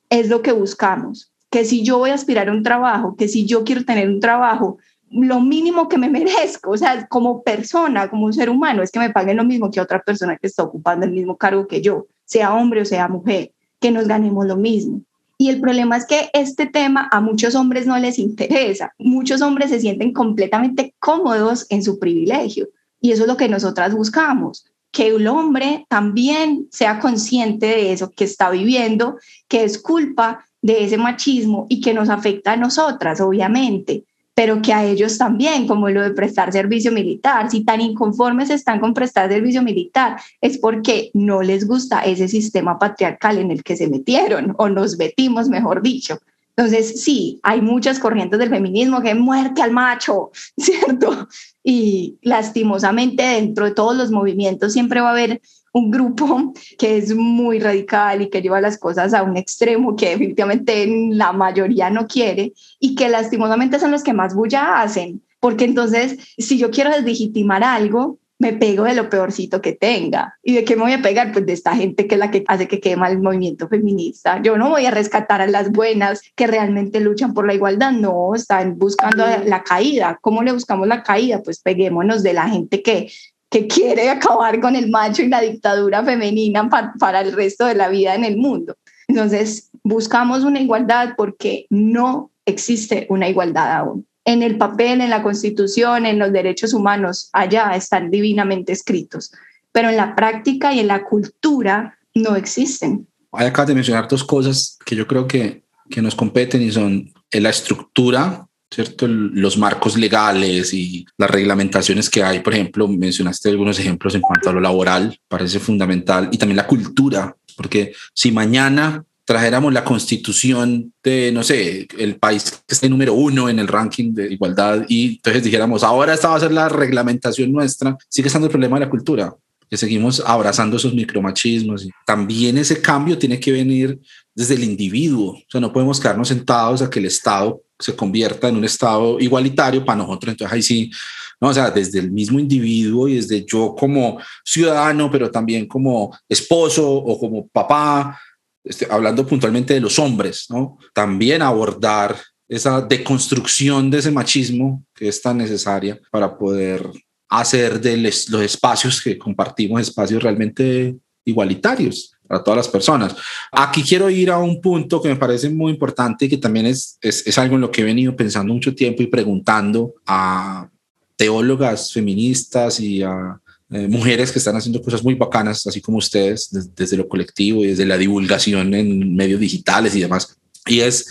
es lo que buscamos que si yo voy a aspirar a un trabajo, que si yo quiero tener un trabajo, lo mínimo que me merezco, o sea, como persona, como un ser humano, es que me paguen lo mismo que otra persona que está ocupando el mismo cargo que yo, sea hombre o sea mujer, que nos ganemos lo mismo. Y el problema es que este tema a muchos hombres no les interesa. Muchos hombres se sienten completamente cómodos en su privilegio. Y eso es lo que nosotras buscamos, que el hombre también sea consciente de eso que está viviendo, que es culpa de ese machismo y que nos afecta a nosotras, obviamente, pero que a ellos también, como lo de prestar servicio militar, si tan inconformes están con prestar servicio militar, es porque no les gusta ese sistema patriarcal en el que se metieron o nos metimos, mejor dicho. Entonces, sí, hay muchas corrientes del feminismo que muerte al macho, ¿cierto? Y lastimosamente dentro de todos los movimientos siempre va a haber un grupo que es muy radical y que lleva las cosas a un extremo que definitivamente la mayoría no quiere y que lastimosamente son los que más bulla hacen, porque entonces si yo quiero deslegitimar algo, me pego de lo peorcito que tenga. ¿Y de qué me voy a pegar? Pues de esta gente que es la que hace que quede mal el movimiento feminista. Yo no voy a rescatar a las buenas que realmente luchan por la igualdad, no, están buscando la caída. ¿Cómo le buscamos la caída? Pues peguémonos de la gente que que quiere acabar con el macho y la dictadura femenina para el resto de la vida en el mundo. Entonces, buscamos una igualdad porque no existe una igualdad aún en el papel, en la constitución, en los derechos humanos, allá están divinamente escritos, pero en la práctica y en la cultura no existen. Hay acá de mencionar dos cosas que yo creo que, que nos competen y son la estructura, ¿cierto? Los marcos legales y las reglamentaciones que hay, por ejemplo, mencionaste algunos ejemplos en cuanto a lo laboral, parece fundamental, y también la cultura, porque si mañana trajéramos la constitución de, no sé, el país que está número uno en el ranking de igualdad y entonces dijéramos, ahora esta va a ser la reglamentación nuestra, sigue estando el problema de la cultura, que seguimos abrazando esos micromachismos. También ese cambio tiene que venir desde el individuo, o sea, no podemos quedarnos sentados a que el Estado se convierta en un Estado igualitario para nosotros, entonces ahí sí ¿no? O sea, desde el mismo individuo y desde yo como ciudadano, pero también como esposo o como papá, este, hablando puntualmente de los hombres, ¿no? También abordar esa deconstrucción de ese machismo que es tan necesaria para poder hacer de los espacios que compartimos espacios realmente igualitarios para todas las personas. Aquí quiero ir a un punto que me parece muy importante y que también es, es, es algo en lo que he venido pensando mucho tiempo y preguntando a teólogas feministas y a eh, mujeres que están haciendo cosas muy bacanas, así como ustedes, desde lo colectivo y desde la divulgación en medios digitales y demás. Y es,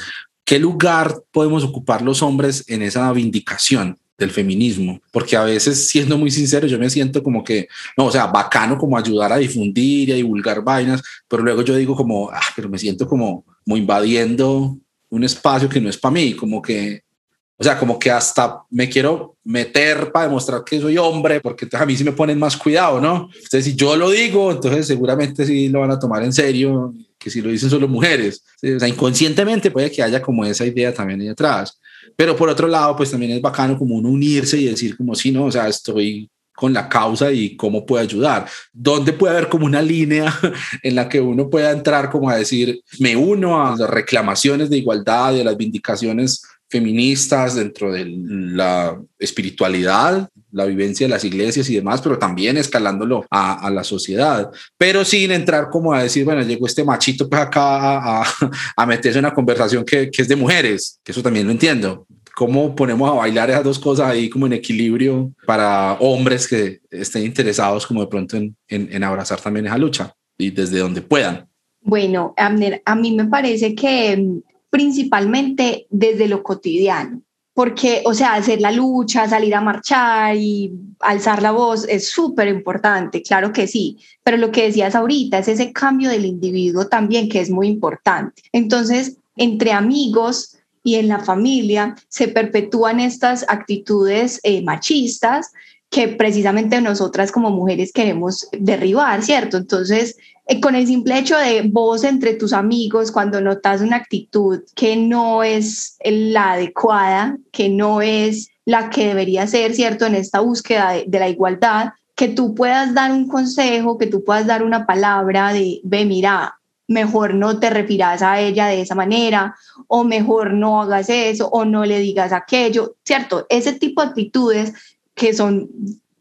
¿qué lugar podemos ocupar los hombres en esa vindicación? del feminismo, porque a veces, siendo muy sincero, yo me siento como que, no, o sea, bacano como ayudar a difundir y a divulgar vainas, pero luego yo digo como, ah, pero me siento como, como invadiendo un espacio que no es para mí, como que o sea, como que hasta me quiero meter para demostrar que soy hombre, porque entonces a mí sí me ponen más cuidado, ¿no? Entonces, si yo lo digo, entonces seguramente sí lo van a tomar en serio, que si lo dicen solo mujeres. O sea, inconscientemente puede que haya como esa idea también ahí atrás. Pero por otro lado, pues también es bacano como uno unirse y decir como, sí, no, o sea, estoy con la causa y cómo puede ayudar. ¿Dónde puede haber como una línea en la que uno pueda entrar como a decir, me uno a las reclamaciones de igualdad y a las vindicaciones feministas, dentro de la espiritualidad, la vivencia de las iglesias y demás, pero también escalándolo a, la sociedad, pero sin entrar como a decir, bueno, llegó este machito pues acá a, a meterse en una conversación que, es de mujeres, que eso también lo entiendo. ¿Cómo ponemos a bailar esas dos cosas ahí como en equilibrio para hombres que estén interesados como de pronto en, en, abrazar también esa lucha y desde donde puedan? Bueno, Abner, a mí me parece que principalmente desde lo cotidiano, porque, o sea, hacer la lucha, salir a marchar y alzar la voz es súper importante, claro que sí, pero lo que decías ahorita es ese cambio del individuo también que es muy importante. Entonces, entre amigos y en la familia se perpetúan estas actitudes eh, machistas que precisamente nosotras como mujeres queremos derribar, ¿cierto? Entonces, eh, con el simple hecho de vos entre tus amigos, cuando notas una actitud que no es la adecuada, que no es la que debería ser, ¿cierto? En esta búsqueda de, la igualdad, que tú puedas dar un consejo, que tú puedas dar una palabra de, ve, mira, mejor no te refieras a ella de esa manera, o mejor no hagas eso, o no le digas aquello, ¿cierto? Ese tipo de actitudes que son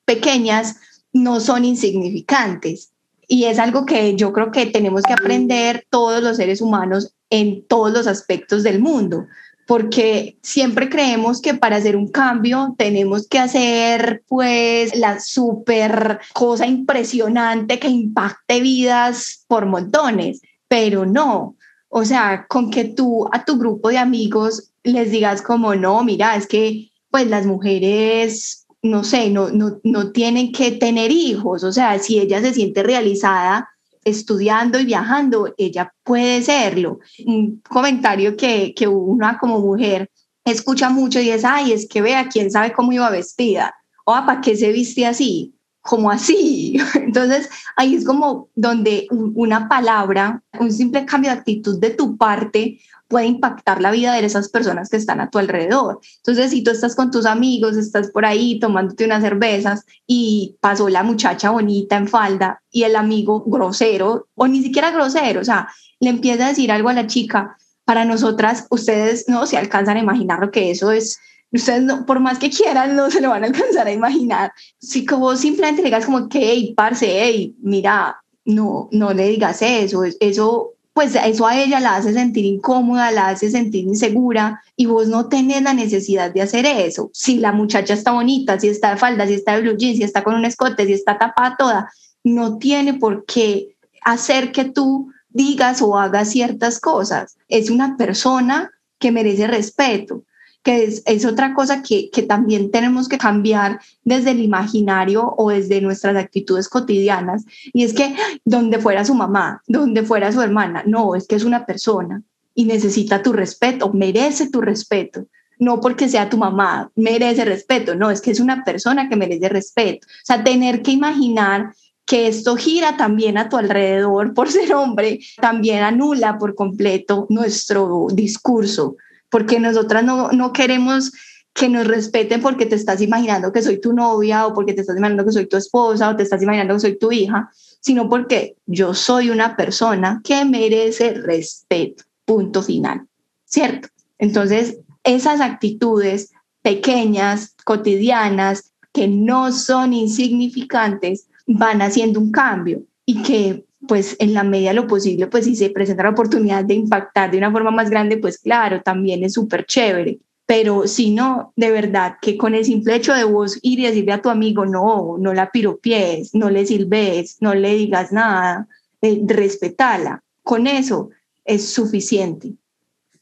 pequeñas no son insignificantes y es algo que yo creo que tenemos que aprender todos los seres humanos en todos los aspectos del mundo, porque siempre creemos que para hacer un cambio tenemos que hacer pues la super cosa impresionante que impacte vidas por montones, pero no. O sea, con que tú a tu grupo de amigos les digas como, no, mira, es que pues las mujeres no sé, no, no, no tienen que tener hijos, o sea, si ella se siente realizada estudiando y viajando, ella puede serlo. Un comentario que, que una como mujer escucha mucho y es, ay, es que vea, quién sabe cómo iba vestida, o ¿para qué se viste así? como así? Sí, entonces ahí es como donde una palabra, un simple cambio de actitud de tu parte puede impactar la vida de esas personas que están a tu alrededor. Entonces, si tú estás con tus amigos, estás por ahí tomándote unas cervezas y pasó la muchacha bonita en falda y el amigo grosero, o ni siquiera grosero, o sea, le empieza a decir algo a la chica, para nosotras, ustedes no se alcanzan a imaginar lo que eso es. Ustedes, no, por más que quieran, no se lo van a alcanzar a imaginar. Si como simplemente le digas como que, hey, parce, hey, mira, no, no le digas eso, eso pues eso a ella la hace sentir incómoda, la hace sentir insegura y vos no tenés la necesidad de hacer eso. Si la muchacha está bonita, si está de falda, si está de blue jeans, si está con un escote, si está tapada toda, no tiene por qué hacer que tú digas o hagas ciertas cosas. Es una persona que merece respeto que es, otra cosa que, que, también tenemos que cambiar desde el imaginario o desde nuestras actitudes cotidianas. Y es que donde fuera su mamá, donde fuera su hermana, no, es que es una persona y necesita tu respeto, merece tu respeto. No porque sea tu mamá, merece respeto, no, es que es una persona que merece respeto. O sea, tener que imaginar que esto gira también a tu alrededor por ser hombre, también anula por completo nuestro discurso, porque nosotras no, no queremos que nos respeten porque te estás imaginando que soy tu novia o porque te estás imaginando que soy tu esposa o te estás imaginando que soy tu hija, sino porque yo soy una persona que merece respeto, punto final, ¿cierto? Entonces, esas actitudes pequeñas, cotidianas, que no son insignificantes, van haciendo un cambio y que pues en la medida de lo posible, pues si se presenta la oportunidad de impactar de una forma más grande, pues claro, también es súper chévere. Pero si no, de verdad, que con el simple hecho de vos ir y decirle a tu amigo, no, no la piropies, no le silbes, no le digas nada, eh, respetala, con eso es suficiente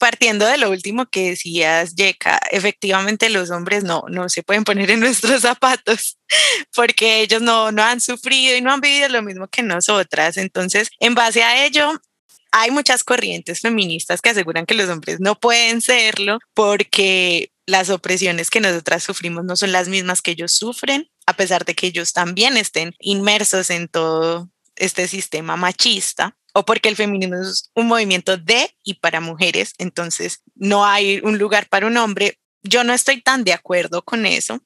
partiendo de lo último que decías, Yeka, efectivamente los hombres no, no se pueden poner en nuestros zapatos porque ellos no, no han sufrido y no han vivido lo mismo que nosotras. Entonces, en base a ello, hay muchas corrientes feministas que aseguran que los hombres no pueden serlo porque las opresiones que nosotras sufrimos no son las mismas que ellos sufren, a pesar de que ellos también estén inmersos en todo este sistema machista o porque el feminismo es un movimiento de y para mujeres, entonces no hay un lugar para un hombre. Yo no estoy tan de acuerdo con eso.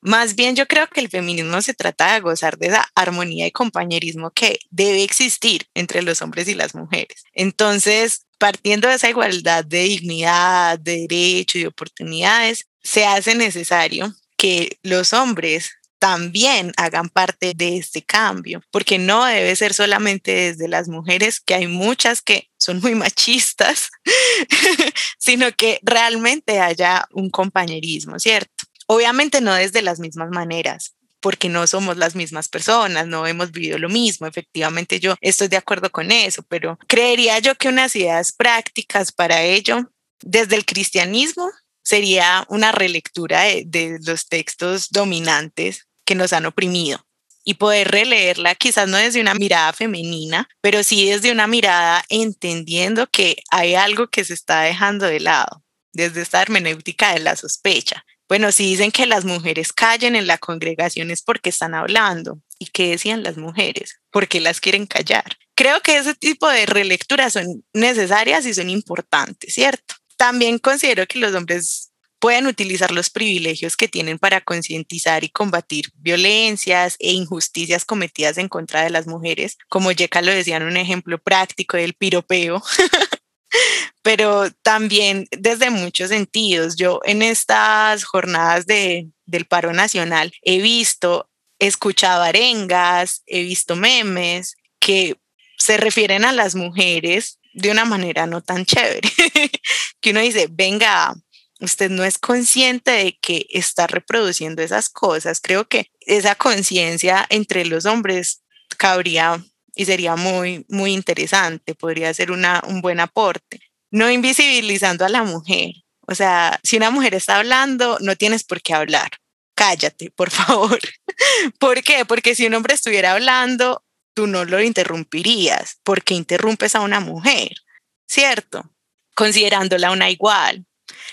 Más bien yo creo que el feminismo se trata de gozar de esa armonía y compañerismo que debe existir entre los hombres y las mujeres. Entonces, partiendo de esa igualdad de dignidad, de derecho y oportunidades, se hace necesario que los hombres también hagan parte de este cambio, porque no debe ser solamente desde las mujeres, que hay muchas que son muy machistas, sino que realmente haya un compañerismo, ¿cierto? Obviamente no desde las mismas maneras, porque no somos las mismas personas, no hemos vivido lo mismo. Efectivamente, yo estoy de acuerdo con eso, pero creería yo que unas ideas prácticas para ello, desde el cristianismo, sería una relectura de, de, los textos dominantes que nos han oprimido y poder releerla quizás no desde una mirada femenina, pero sí desde una mirada entendiendo que hay algo que se está dejando de lado, desde esta hermenéutica de la sospecha. Bueno, si dicen que las mujeres callen en la congregación es porque están hablando. ¿Y qué decían las mujeres? Porque las quieren callar. Creo que ese tipo de relecturas son necesarias y son importantes, ¿cierto? También considero que los hombres pueden utilizar los privilegios que tienen para concientizar y combatir violencias e injusticias cometidas en contra de las mujeres, como Yeka lo decía en un ejemplo práctico del piropeo. pero también desde muchos sentidos. Yo en estas jornadas de, del paro nacional he visto, escuchado arengas, he visto memes que se refieren a las mujeres de una manera no tan chévere, que uno dice, venga, usted no es consciente de que está reproduciendo esas cosas. Creo que esa conciencia entre los hombres cabría y sería muy, muy interesante, podría ser una, un buen aporte. No invisibilizando a la mujer. O sea, si una mujer está hablando, no tienes por qué hablar. Cállate, por favor. ¿Por qué? Porque si un hombre estuviera hablando, tú no lo interrumpirías, porque interrumpes a una mujer, ¿cierto? Considerándola una igual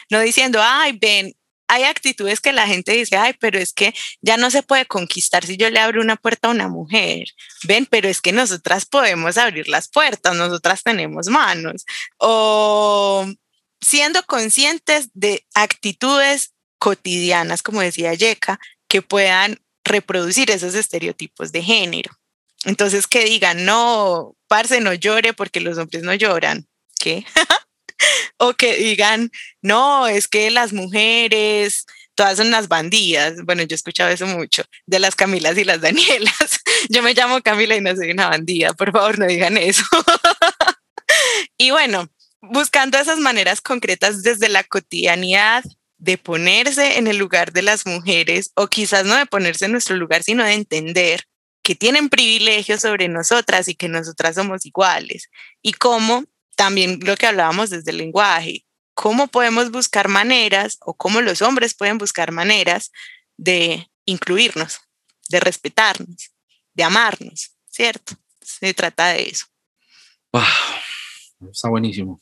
no diciendo, ay, ven, hay actitudes que la gente dice, ay, pero es que ya no se puede conquistar si yo le abro una puerta a una mujer. Ven, pero es que nosotras podemos abrir las puertas, nosotras tenemos manos. O siendo conscientes de actitudes cotidianas, como decía Yeka, que puedan reproducir esos estereotipos de género. Entonces, que digan, no, parce, no llore porque los hombres no lloran. ¿Qué? o que digan, no, es que las mujeres, todas son unas bandidas. Bueno, yo he escuchado eso mucho, de las Camilas y las Danielas. Yo me llamo Camila y no soy una bandida, por favor, no digan eso. y bueno, buscando esas maneras concretas desde la cotidianidad de ponerse en el lugar de las mujeres, o quizás no de ponerse en nuestro lugar, sino de entender que tienen privilegios sobre nosotras y que nosotras somos iguales. Y cómo también lo que hablábamos desde el lenguaje, cómo podemos buscar maneras o cómo los hombres pueden buscar maneras de incluirnos, de respetarnos, de amarnos, ¿cierto? Se trata de eso. Wow, está buenísimo.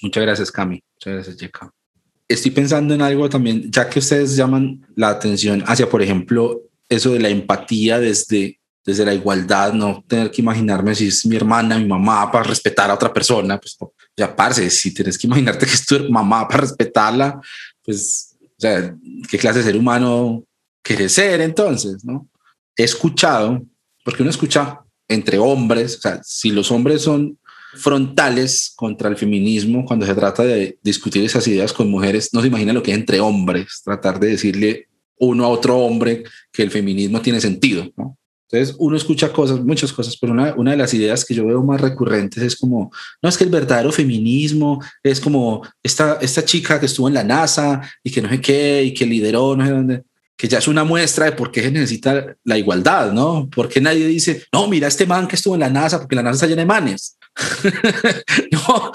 Muchas gracias, Cami. Muchas gracias, Jeka. Estoy pensando en algo también, ya que ustedes llaman la atención hacia, por ejemplo, eso de la empatía desde desde la igualdad, no tener que imaginarme si es mi hermana, mi mamá, para respetar a otra persona, pues ya parce, si tienes que imaginarte que es tu mamá para respetarla, pues, o ¿qué clase de ser humano quieres ser entonces, no? He escuchado, porque uno escucha entre hombres, o sea, si los hombres son frontales contra el feminismo cuando se trata de discutir esas ideas con mujeres, no se imagina lo que es entre hombres, tratar de decirle uno a otro hombre que el feminismo tiene sentido, ¿no? Entonces uno escucha cosas, muchas cosas, pero una, de las ideas que yo veo más recurrentes es como, no es que el verdadero feminismo es como esta, esta chica que estuvo en la NASA y que no sé qué y que lideró, no sé dónde, que ya es una muestra de por qué se necesita la igualdad, ¿no? Porque nadie dice, no, mira este man que estuvo en la NASA, porque la NASA está llena de manes. no,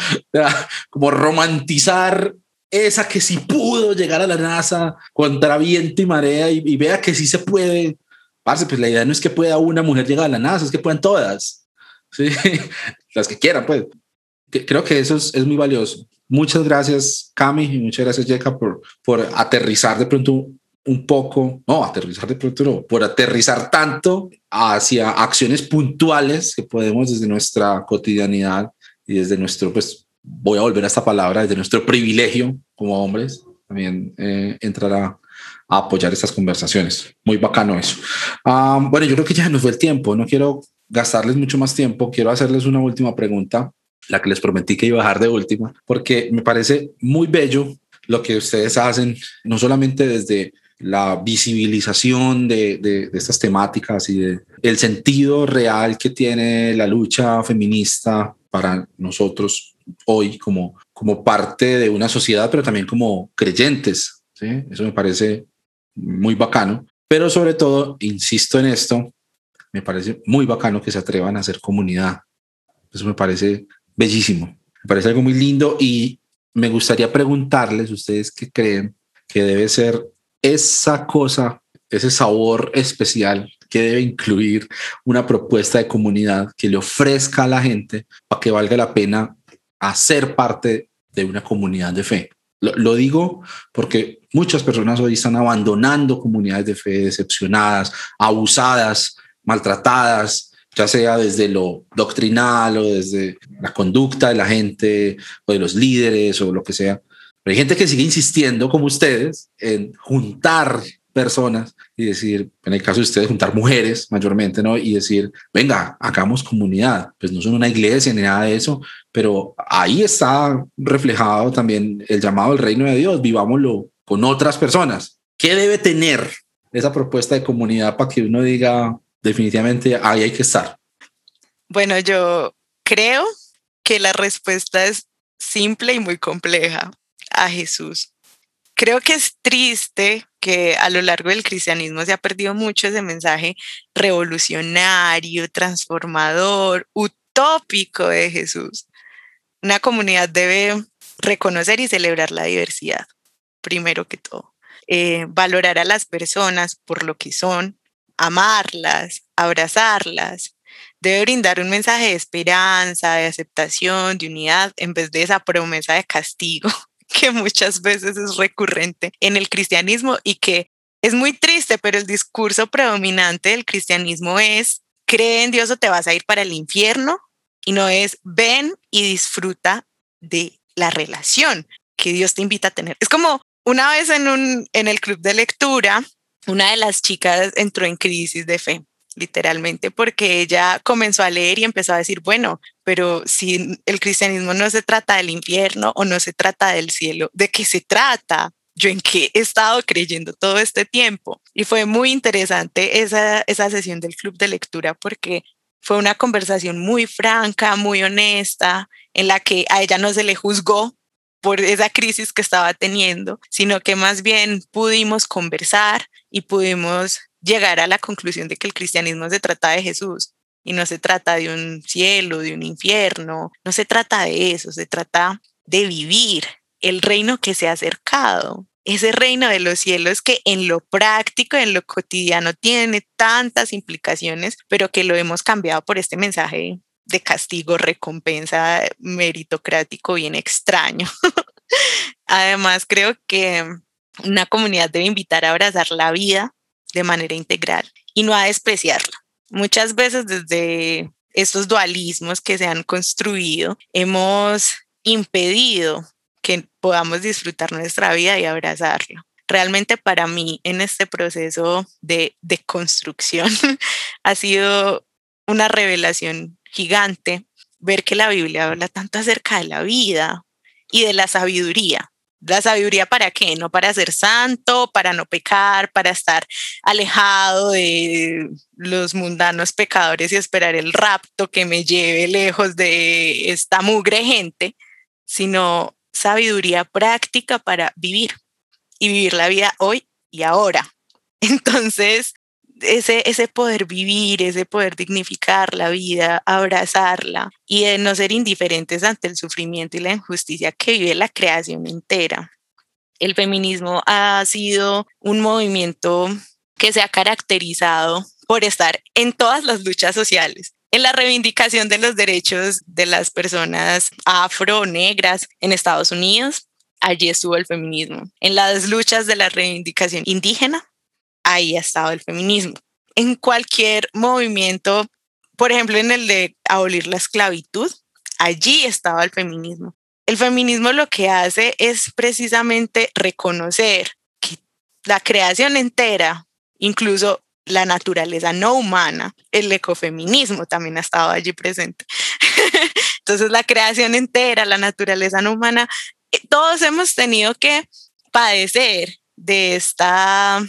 como romantizar esa que sí pudo llegar a la NASA contra viento y marea y, y vea que sí se puede pues la idea no es que pueda una mujer llegar a la NASA, es que puedan todas, ¿sí? las que quieran, pues. Creo que eso es, muy valioso. Muchas gracias, Cami, y muchas gracias, Jeka, por, por aterrizar de pronto un poco, no, aterrizar de pronto no, por aterrizar tanto hacia acciones puntuales que podemos desde nuestra cotidianidad y desde nuestro, pues, voy a volver a esta palabra, desde nuestro privilegio como hombres, también eh, entrar a, apoyar estas conversaciones. Muy bacano eso. bueno, yo creo que ya nos fue el tiempo. No quiero gastarles mucho más tiempo. Quiero hacerles una última pregunta, la que les prometí que iba a dejar de última, porque me parece muy bello lo que ustedes hacen, no solamente desde la visibilización de, de, de, estas temáticas y de el sentido real que tiene la lucha feminista para nosotros hoy como, como parte de una sociedad, pero también como creyentes. ¿sí? Eso me parece muy bacano, pero sobre todo, insisto en esto, me parece muy bacano que se atrevan a hacer comunidad. Eso me parece bellísimo, me parece algo muy lindo y me gustaría preguntarles, ustedes qué creen que debe ser esa cosa, ese sabor especial que debe incluir una propuesta de comunidad que le ofrezca a la gente para que valga la pena hacer parte de una comunidad de fe. Lo, digo porque muchas personas hoy están abandonando comunidades de fe decepcionadas, abusadas, maltratadas, ya sea desde lo doctrinal o desde la conducta de la gente o de los líderes o lo que sea. Pero hay gente que sigue insistiendo, como ustedes, en juntar personas y decir, en el caso de ustedes, juntar mujeres mayormente, ¿no? Y decir, venga, hagamos comunidad. Pues no son una iglesia ni nada de eso, pero ahí está reflejado también el llamado del reino de Dios, vivámoslo con otras personas. ¿Qué debe tener esa propuesta de comunidad para que uno diga, definitivamente ahí hay que estar? Bueno, yo creo que la respuesta es simple y muy compleja a Jesús. Creo que es triste que a lo largo del cristianismo se ha perdido mucho ese mensaje revolucionario, transformador, utópico de Jesús. Una comunidad debe reconocer y celebrar la diversidad, primero que todo. Eh, valorar a las personas por lo que son, amarlas, abrazarlas. Debe brindar un mensaje de esperanza, de aceptación, de unidad, en vez de esa promesa de castigo que muchas veces es recurrente en el cristianismo y que es muy triste, pero el discurso predominante del cristianismo es, cree en Dios o te vas a ir para el infierno, y no es, ven y disfruta de la relación que Dios te invita a tener. Es como una vez en, un, en el club de lectura, una de las chicas entró en crisis de fe literalmente, porque ella comenzó a leer y empezó a decir, bueno, pero si el cristianismo no se trata del infierno o no se trata del cielo, ¿de qué se trata? Yo en qué he estado creyendo todo este tiempo. Y fue muy interesante esa, esa sesión del club de lectura porque fue una conversación muy franca, muy honesta, en la que a ella no se le juzgó por esa crisis que estaba teniendo, sino que más bien pudimos conversar y pudimos llegar a la conclusión de que el cristianismo se trata de Jesús y no se trata de un cielo, de un infierno, no se trata de eso, se trata de vivir el reino que se ha acercado, ese reino de los cielos que en lo práctico, en lo cotidiano tiene tantas implicaciones, pero que lo hemos cambiado por este mensaje de castigo, recompensa, meritocrático bien extraño. Además, creo que una comunidad debe invitar a abrazar la vida de manera integral y no a despreciarla. Muchas veces desde estos dualismos que se han construido, hemos impedido que podamos disfrutar nuestra vida y abrazarlo. Realmente para mí en este proceso de, de construcción ha sido una revelación gigante ver que la Biblia habla tanto acerca de la vida y de la sabiduría, la sabiduría para qué? No para ser santo, para no pecar, para estar alejado de los mundanos pecadores y esperar el rapto que me lleve lejos de esta mugre gente, sino sabiduría práctica para vivir y vivir la vida hoy y ahora. Entonces, ese, ese poder vivir, ese poder dignificar la vida, abrazarla y de no ser indiferentes ante el sufrimiento y la injusticia que vive la creación entera. El feminismo ha sido un movimiento que se ha caracterizado por estar en todas las luchas sociales, en la reivindicación de los derechos de las personas afro, negras en Estados Unidos, allí estuvo el feminismo. En las luchas de la reivindicación indígena, ahí ha estado el feminismo. En cualquier movimiento, por ejemplo, en el de abolir la esclavitud, allí estaba el feminismo. El feminismo lo que hace es precisamente reconocer que la creación entera, incluso la naturaleza no humana, el ecofeminismo también ha estado allí presente. Entonces, la creación entera, la naturaleza no humana, eh, todos hemos tenido que padecer de esta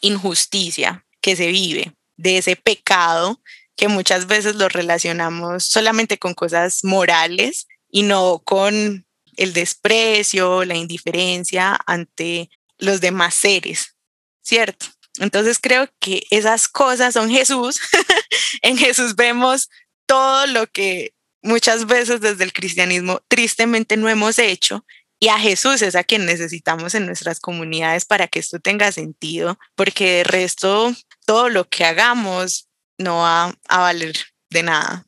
injusticia que se vive, de ese pecado que muchas veces lo relacionamos solamente con cosas morales y no con el desprecio, la indiferencia ante los demás seres, ¿cierto? Entonces creo que esas cosas son Jesús. en Jesús vemos todo lo que muchas veces desde el cristianismo tristemente no hemos hecho y a Jesús es a quien necesitamos en nuestras comunidades para que esto tenga sentido, porque de resto todo lo que hagamos no va a valer de nada.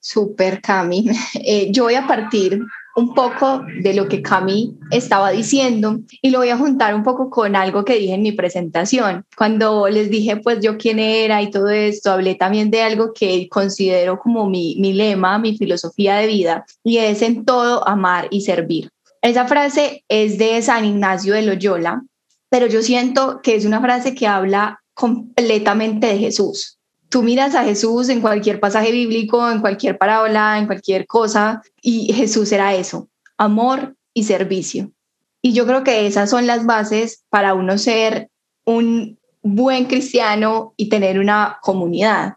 Super, Cami. Eh, yo voy a partir un poco de lo que Cami estaba diciendo y lo voy a juntar un poco con algo que dije en mi presentación. Cuando les dije pues yo quién era y todo esto, hablé también de algo que considero como mi, mi lema, mi filosofía de vida y es en todo amar y servir. Esa frase es de San Ignacio de Loyola, pero yo siento que es una frase que habla completamente de Jesús. Tú miras a Jesús en cualquier pasaje bíblico, en cualquier parábola, en cualquier cosa, y Jesús era eso, amor y servicio. Y yo creo que esas son las bases para uno ser un buen cristiano y tener una comunidad,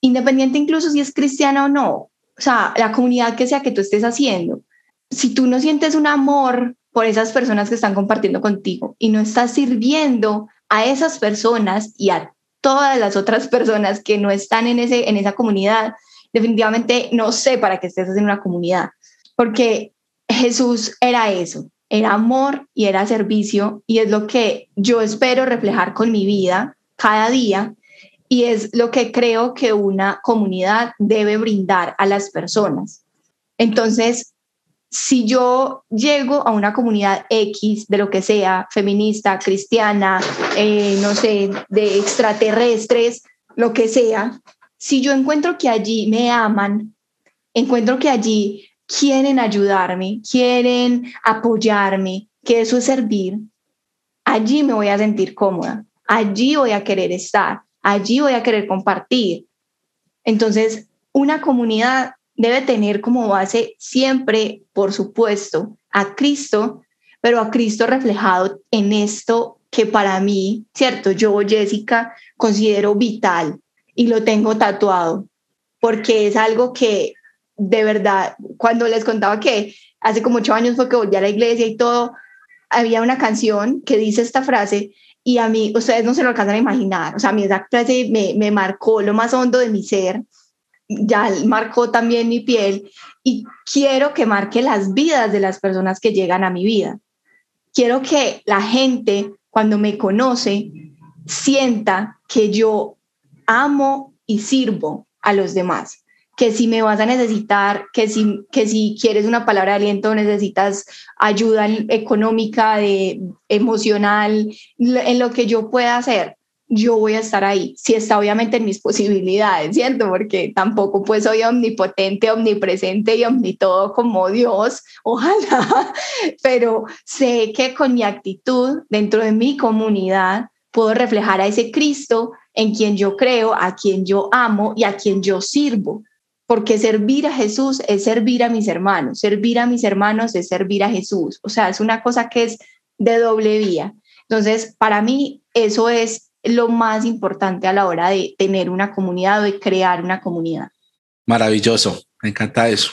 independiente incluso si es cristiana o no. O sea, la comunidad que sea que tú estés haciendo, si tú no sientes un amor por esas personas que están compartiendo contigo y no estás sirviendo a esas personas y a todas las otras personas que no están en, ese, en esa comunidad, definitivamente no sé para qué estés en una comunidad, porque Jesús era eso, era amor y era servicio y es lo que yo espero reflejar con mi vida cada día y es lo que creo que una comunidad debe brindar a las personas. Entonces, si yo llego a una comunidad X de lo que sea, feminista, cristiana, eh, no sé, de extraterrestres, lo que sea, si yo encuentro que allí me aman, encuentro que allí quieren ayudarme, quieren apoyarme, que eso es servir, allí me voy a sentir cómoda, allí voy a querer estar, allí voy a querer compartir. Entonces, una comunidad debe tener como base siempre, por supuesto, a Cristo, pero a Cristo reflejado en esto que para mí, cierto, yo, Jessica, considero vital y lo tengo tatuado, porque es algo que de verdad, cuando les contaba que hace como ocho años fue que volví a la iglesia y todo, había una canción que dice esta frase y a mí, ustedes no se lo alcanzan a imaginar, o sea, a mí esa frase me, me marcó lo más hondo de mi ser, ya marcó también mi piel y quiero que marque las vidas de las personas que llegan a mi vida. Quiero que la gente cuando me conoce sienta que yo amo y sirvo a los demás que si me vas a necesitar, que si, que si quieres una palabra de aliento, necesitas ayuda económica, de, emocional, en lo que yo pueda hacer, yo voy a estar ahí, si está obviamente en mis posibilidades, ¿cierto? Porque tampoco pues soy omnipotente, omnipresente y omnitodo como Dios, ojalá, pero sé que con mi actitud dentro de mi comunidad puedo reflejar a ese Cristo en quien yo creo, a quien yo amo y a quien yo sirvo porque servir a Jesús es servir a mis hermanos, servir a mis hermanos es servir a Jesús, o sea, es una cosa que es de doble vía. Entonces, para mí eso es lo más importante a la hora de tener una comunidad o de crear una comunidad. Maravilloso, me encanta eso.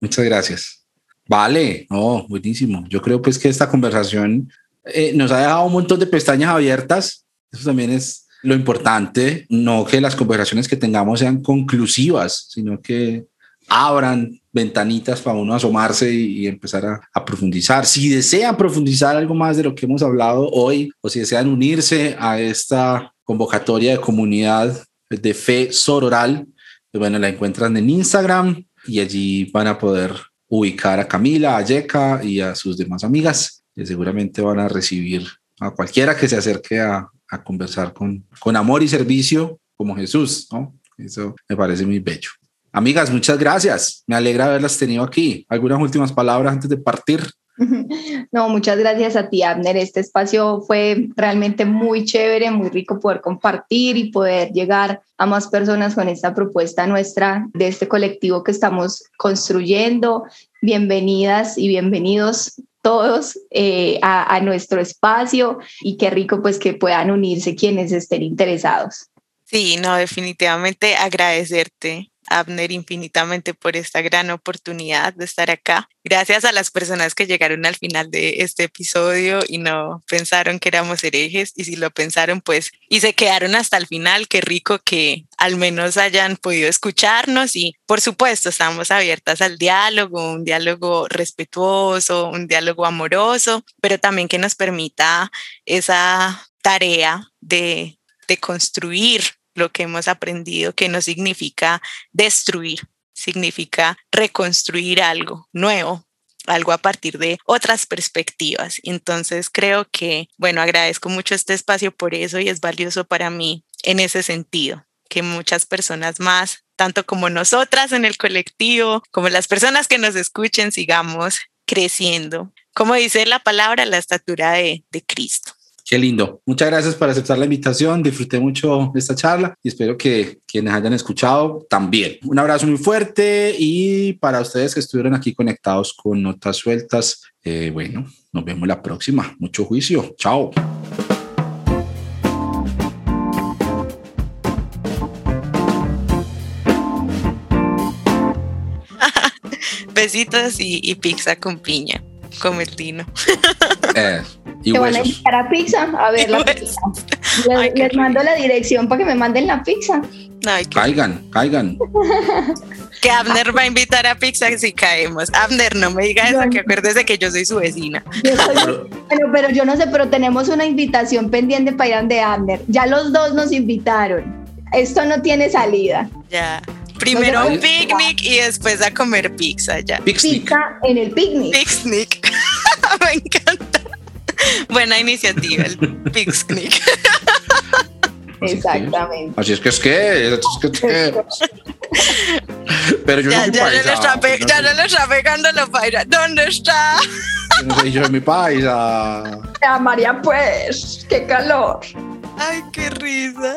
Muchas gracias. Vale, oh, buenísimo. Yo creo pues que esta conversación eh, nos ha dejado un montón de pestañas abiertas. Eso también es lo importante, no que las conversaciones que tengamos sean conclusivas, sino que abran ventanitas para uno asomarse y, empezar a, a, profundizar. Si desean profundizar algo más de lo que hemos hablado hoy o si desean unirse a esta convocatoria de comunidad de fe sororal, pues bueno, la encuentran en Instagram y allí van a poder ubicar a Camila, a Yeka y a sus demás amigas que seguramente van a recibir a cualquiera que se acerque a, a conversar con, con amor y servicio como Jesús, ¿no? Eso me parece muy bello. Amigas, muchas gracias. Me alegra haberlas tenido aquí. ¿Algunas últimas palabras antes de partir? No, muchas gracias a ti, Abner. Este espacio fue realmente muy chévere, muy rico poder compartir y poder llegar a más personas con esta propuesta nuestra de este colectivo que estamos construyendo. Bienvenidas y bienvenidos todos eh, a, nuestro espacio y qué rico pues que puedan unirse quienes estén interesados. Sí, no, definitivamente agradecerte Abner, infinitamente por esta gran oportunidad de estar acá. Gracias a las personas que llegaron al final de este episodio y no pensaron que éramos herejes y si lo pensaron, pues, y se quedaron hasta el final. Qué rico que al menos hayan podido escucharnos y, por supuesto, estamos abiertas al diálogo, un diálogo respetuoso, un diálogo amoroso, pero también que nos permita esa tarea de, de construir lo que hemos aprendido, que no significa destruir, significa reconstruir algo nuevo, algo a partir de otras perspectivas. Entonces creo que, bueno, agradezco mucho este espacio por eso y es valioso para mí en ese sentido, que muchas personas más, tanto como nosotras en el colectivo, como las personas que nos escuchen, sigamos creciendo. Como dice la palabra, la estatura de, de Cristo. Qué lindo. Muchas gracias por aceptar la invitación. Disfruté mucho esta charla y espero que quienes hayan escuchado también. Un abrazo muy fuerte y para ustedes que estuvieron aquí conectados con Notas Sueltas, eh, bueno, nos vemos la próxima. Mucho juicio. Chao. Besitos y, pizza con piña, como el Dino. Eh. Te van a invitar a pizza a ver la pizza. Les, mando la dirección para que me manden la pizza. caigan, caigan. que Abner va a invitar a pizza si caemos. Abner, no me diga eso, que acuérdese que yo soy su vecina. pero, pero yo no sé, pero tenemos una invitación pendiente para ir a donde Abner. Ya los dos nos invitaron. Esto no tiene salida. Ya. Primero un picnic y después a comer pizza ya. Pizza en el picnic. Picnic. Me encanta. Buena iniciativa, el picnic. Exactamente. Así es que es que. Es que, es que. Pero yo ya, soy ya, paisa. no pe- ya no le está pegando la paira. ¿Dónde está? Yo no soy yo soy mi paisa. Ya, María, pues, qué calor. Ay, qué risa.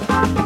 Bye.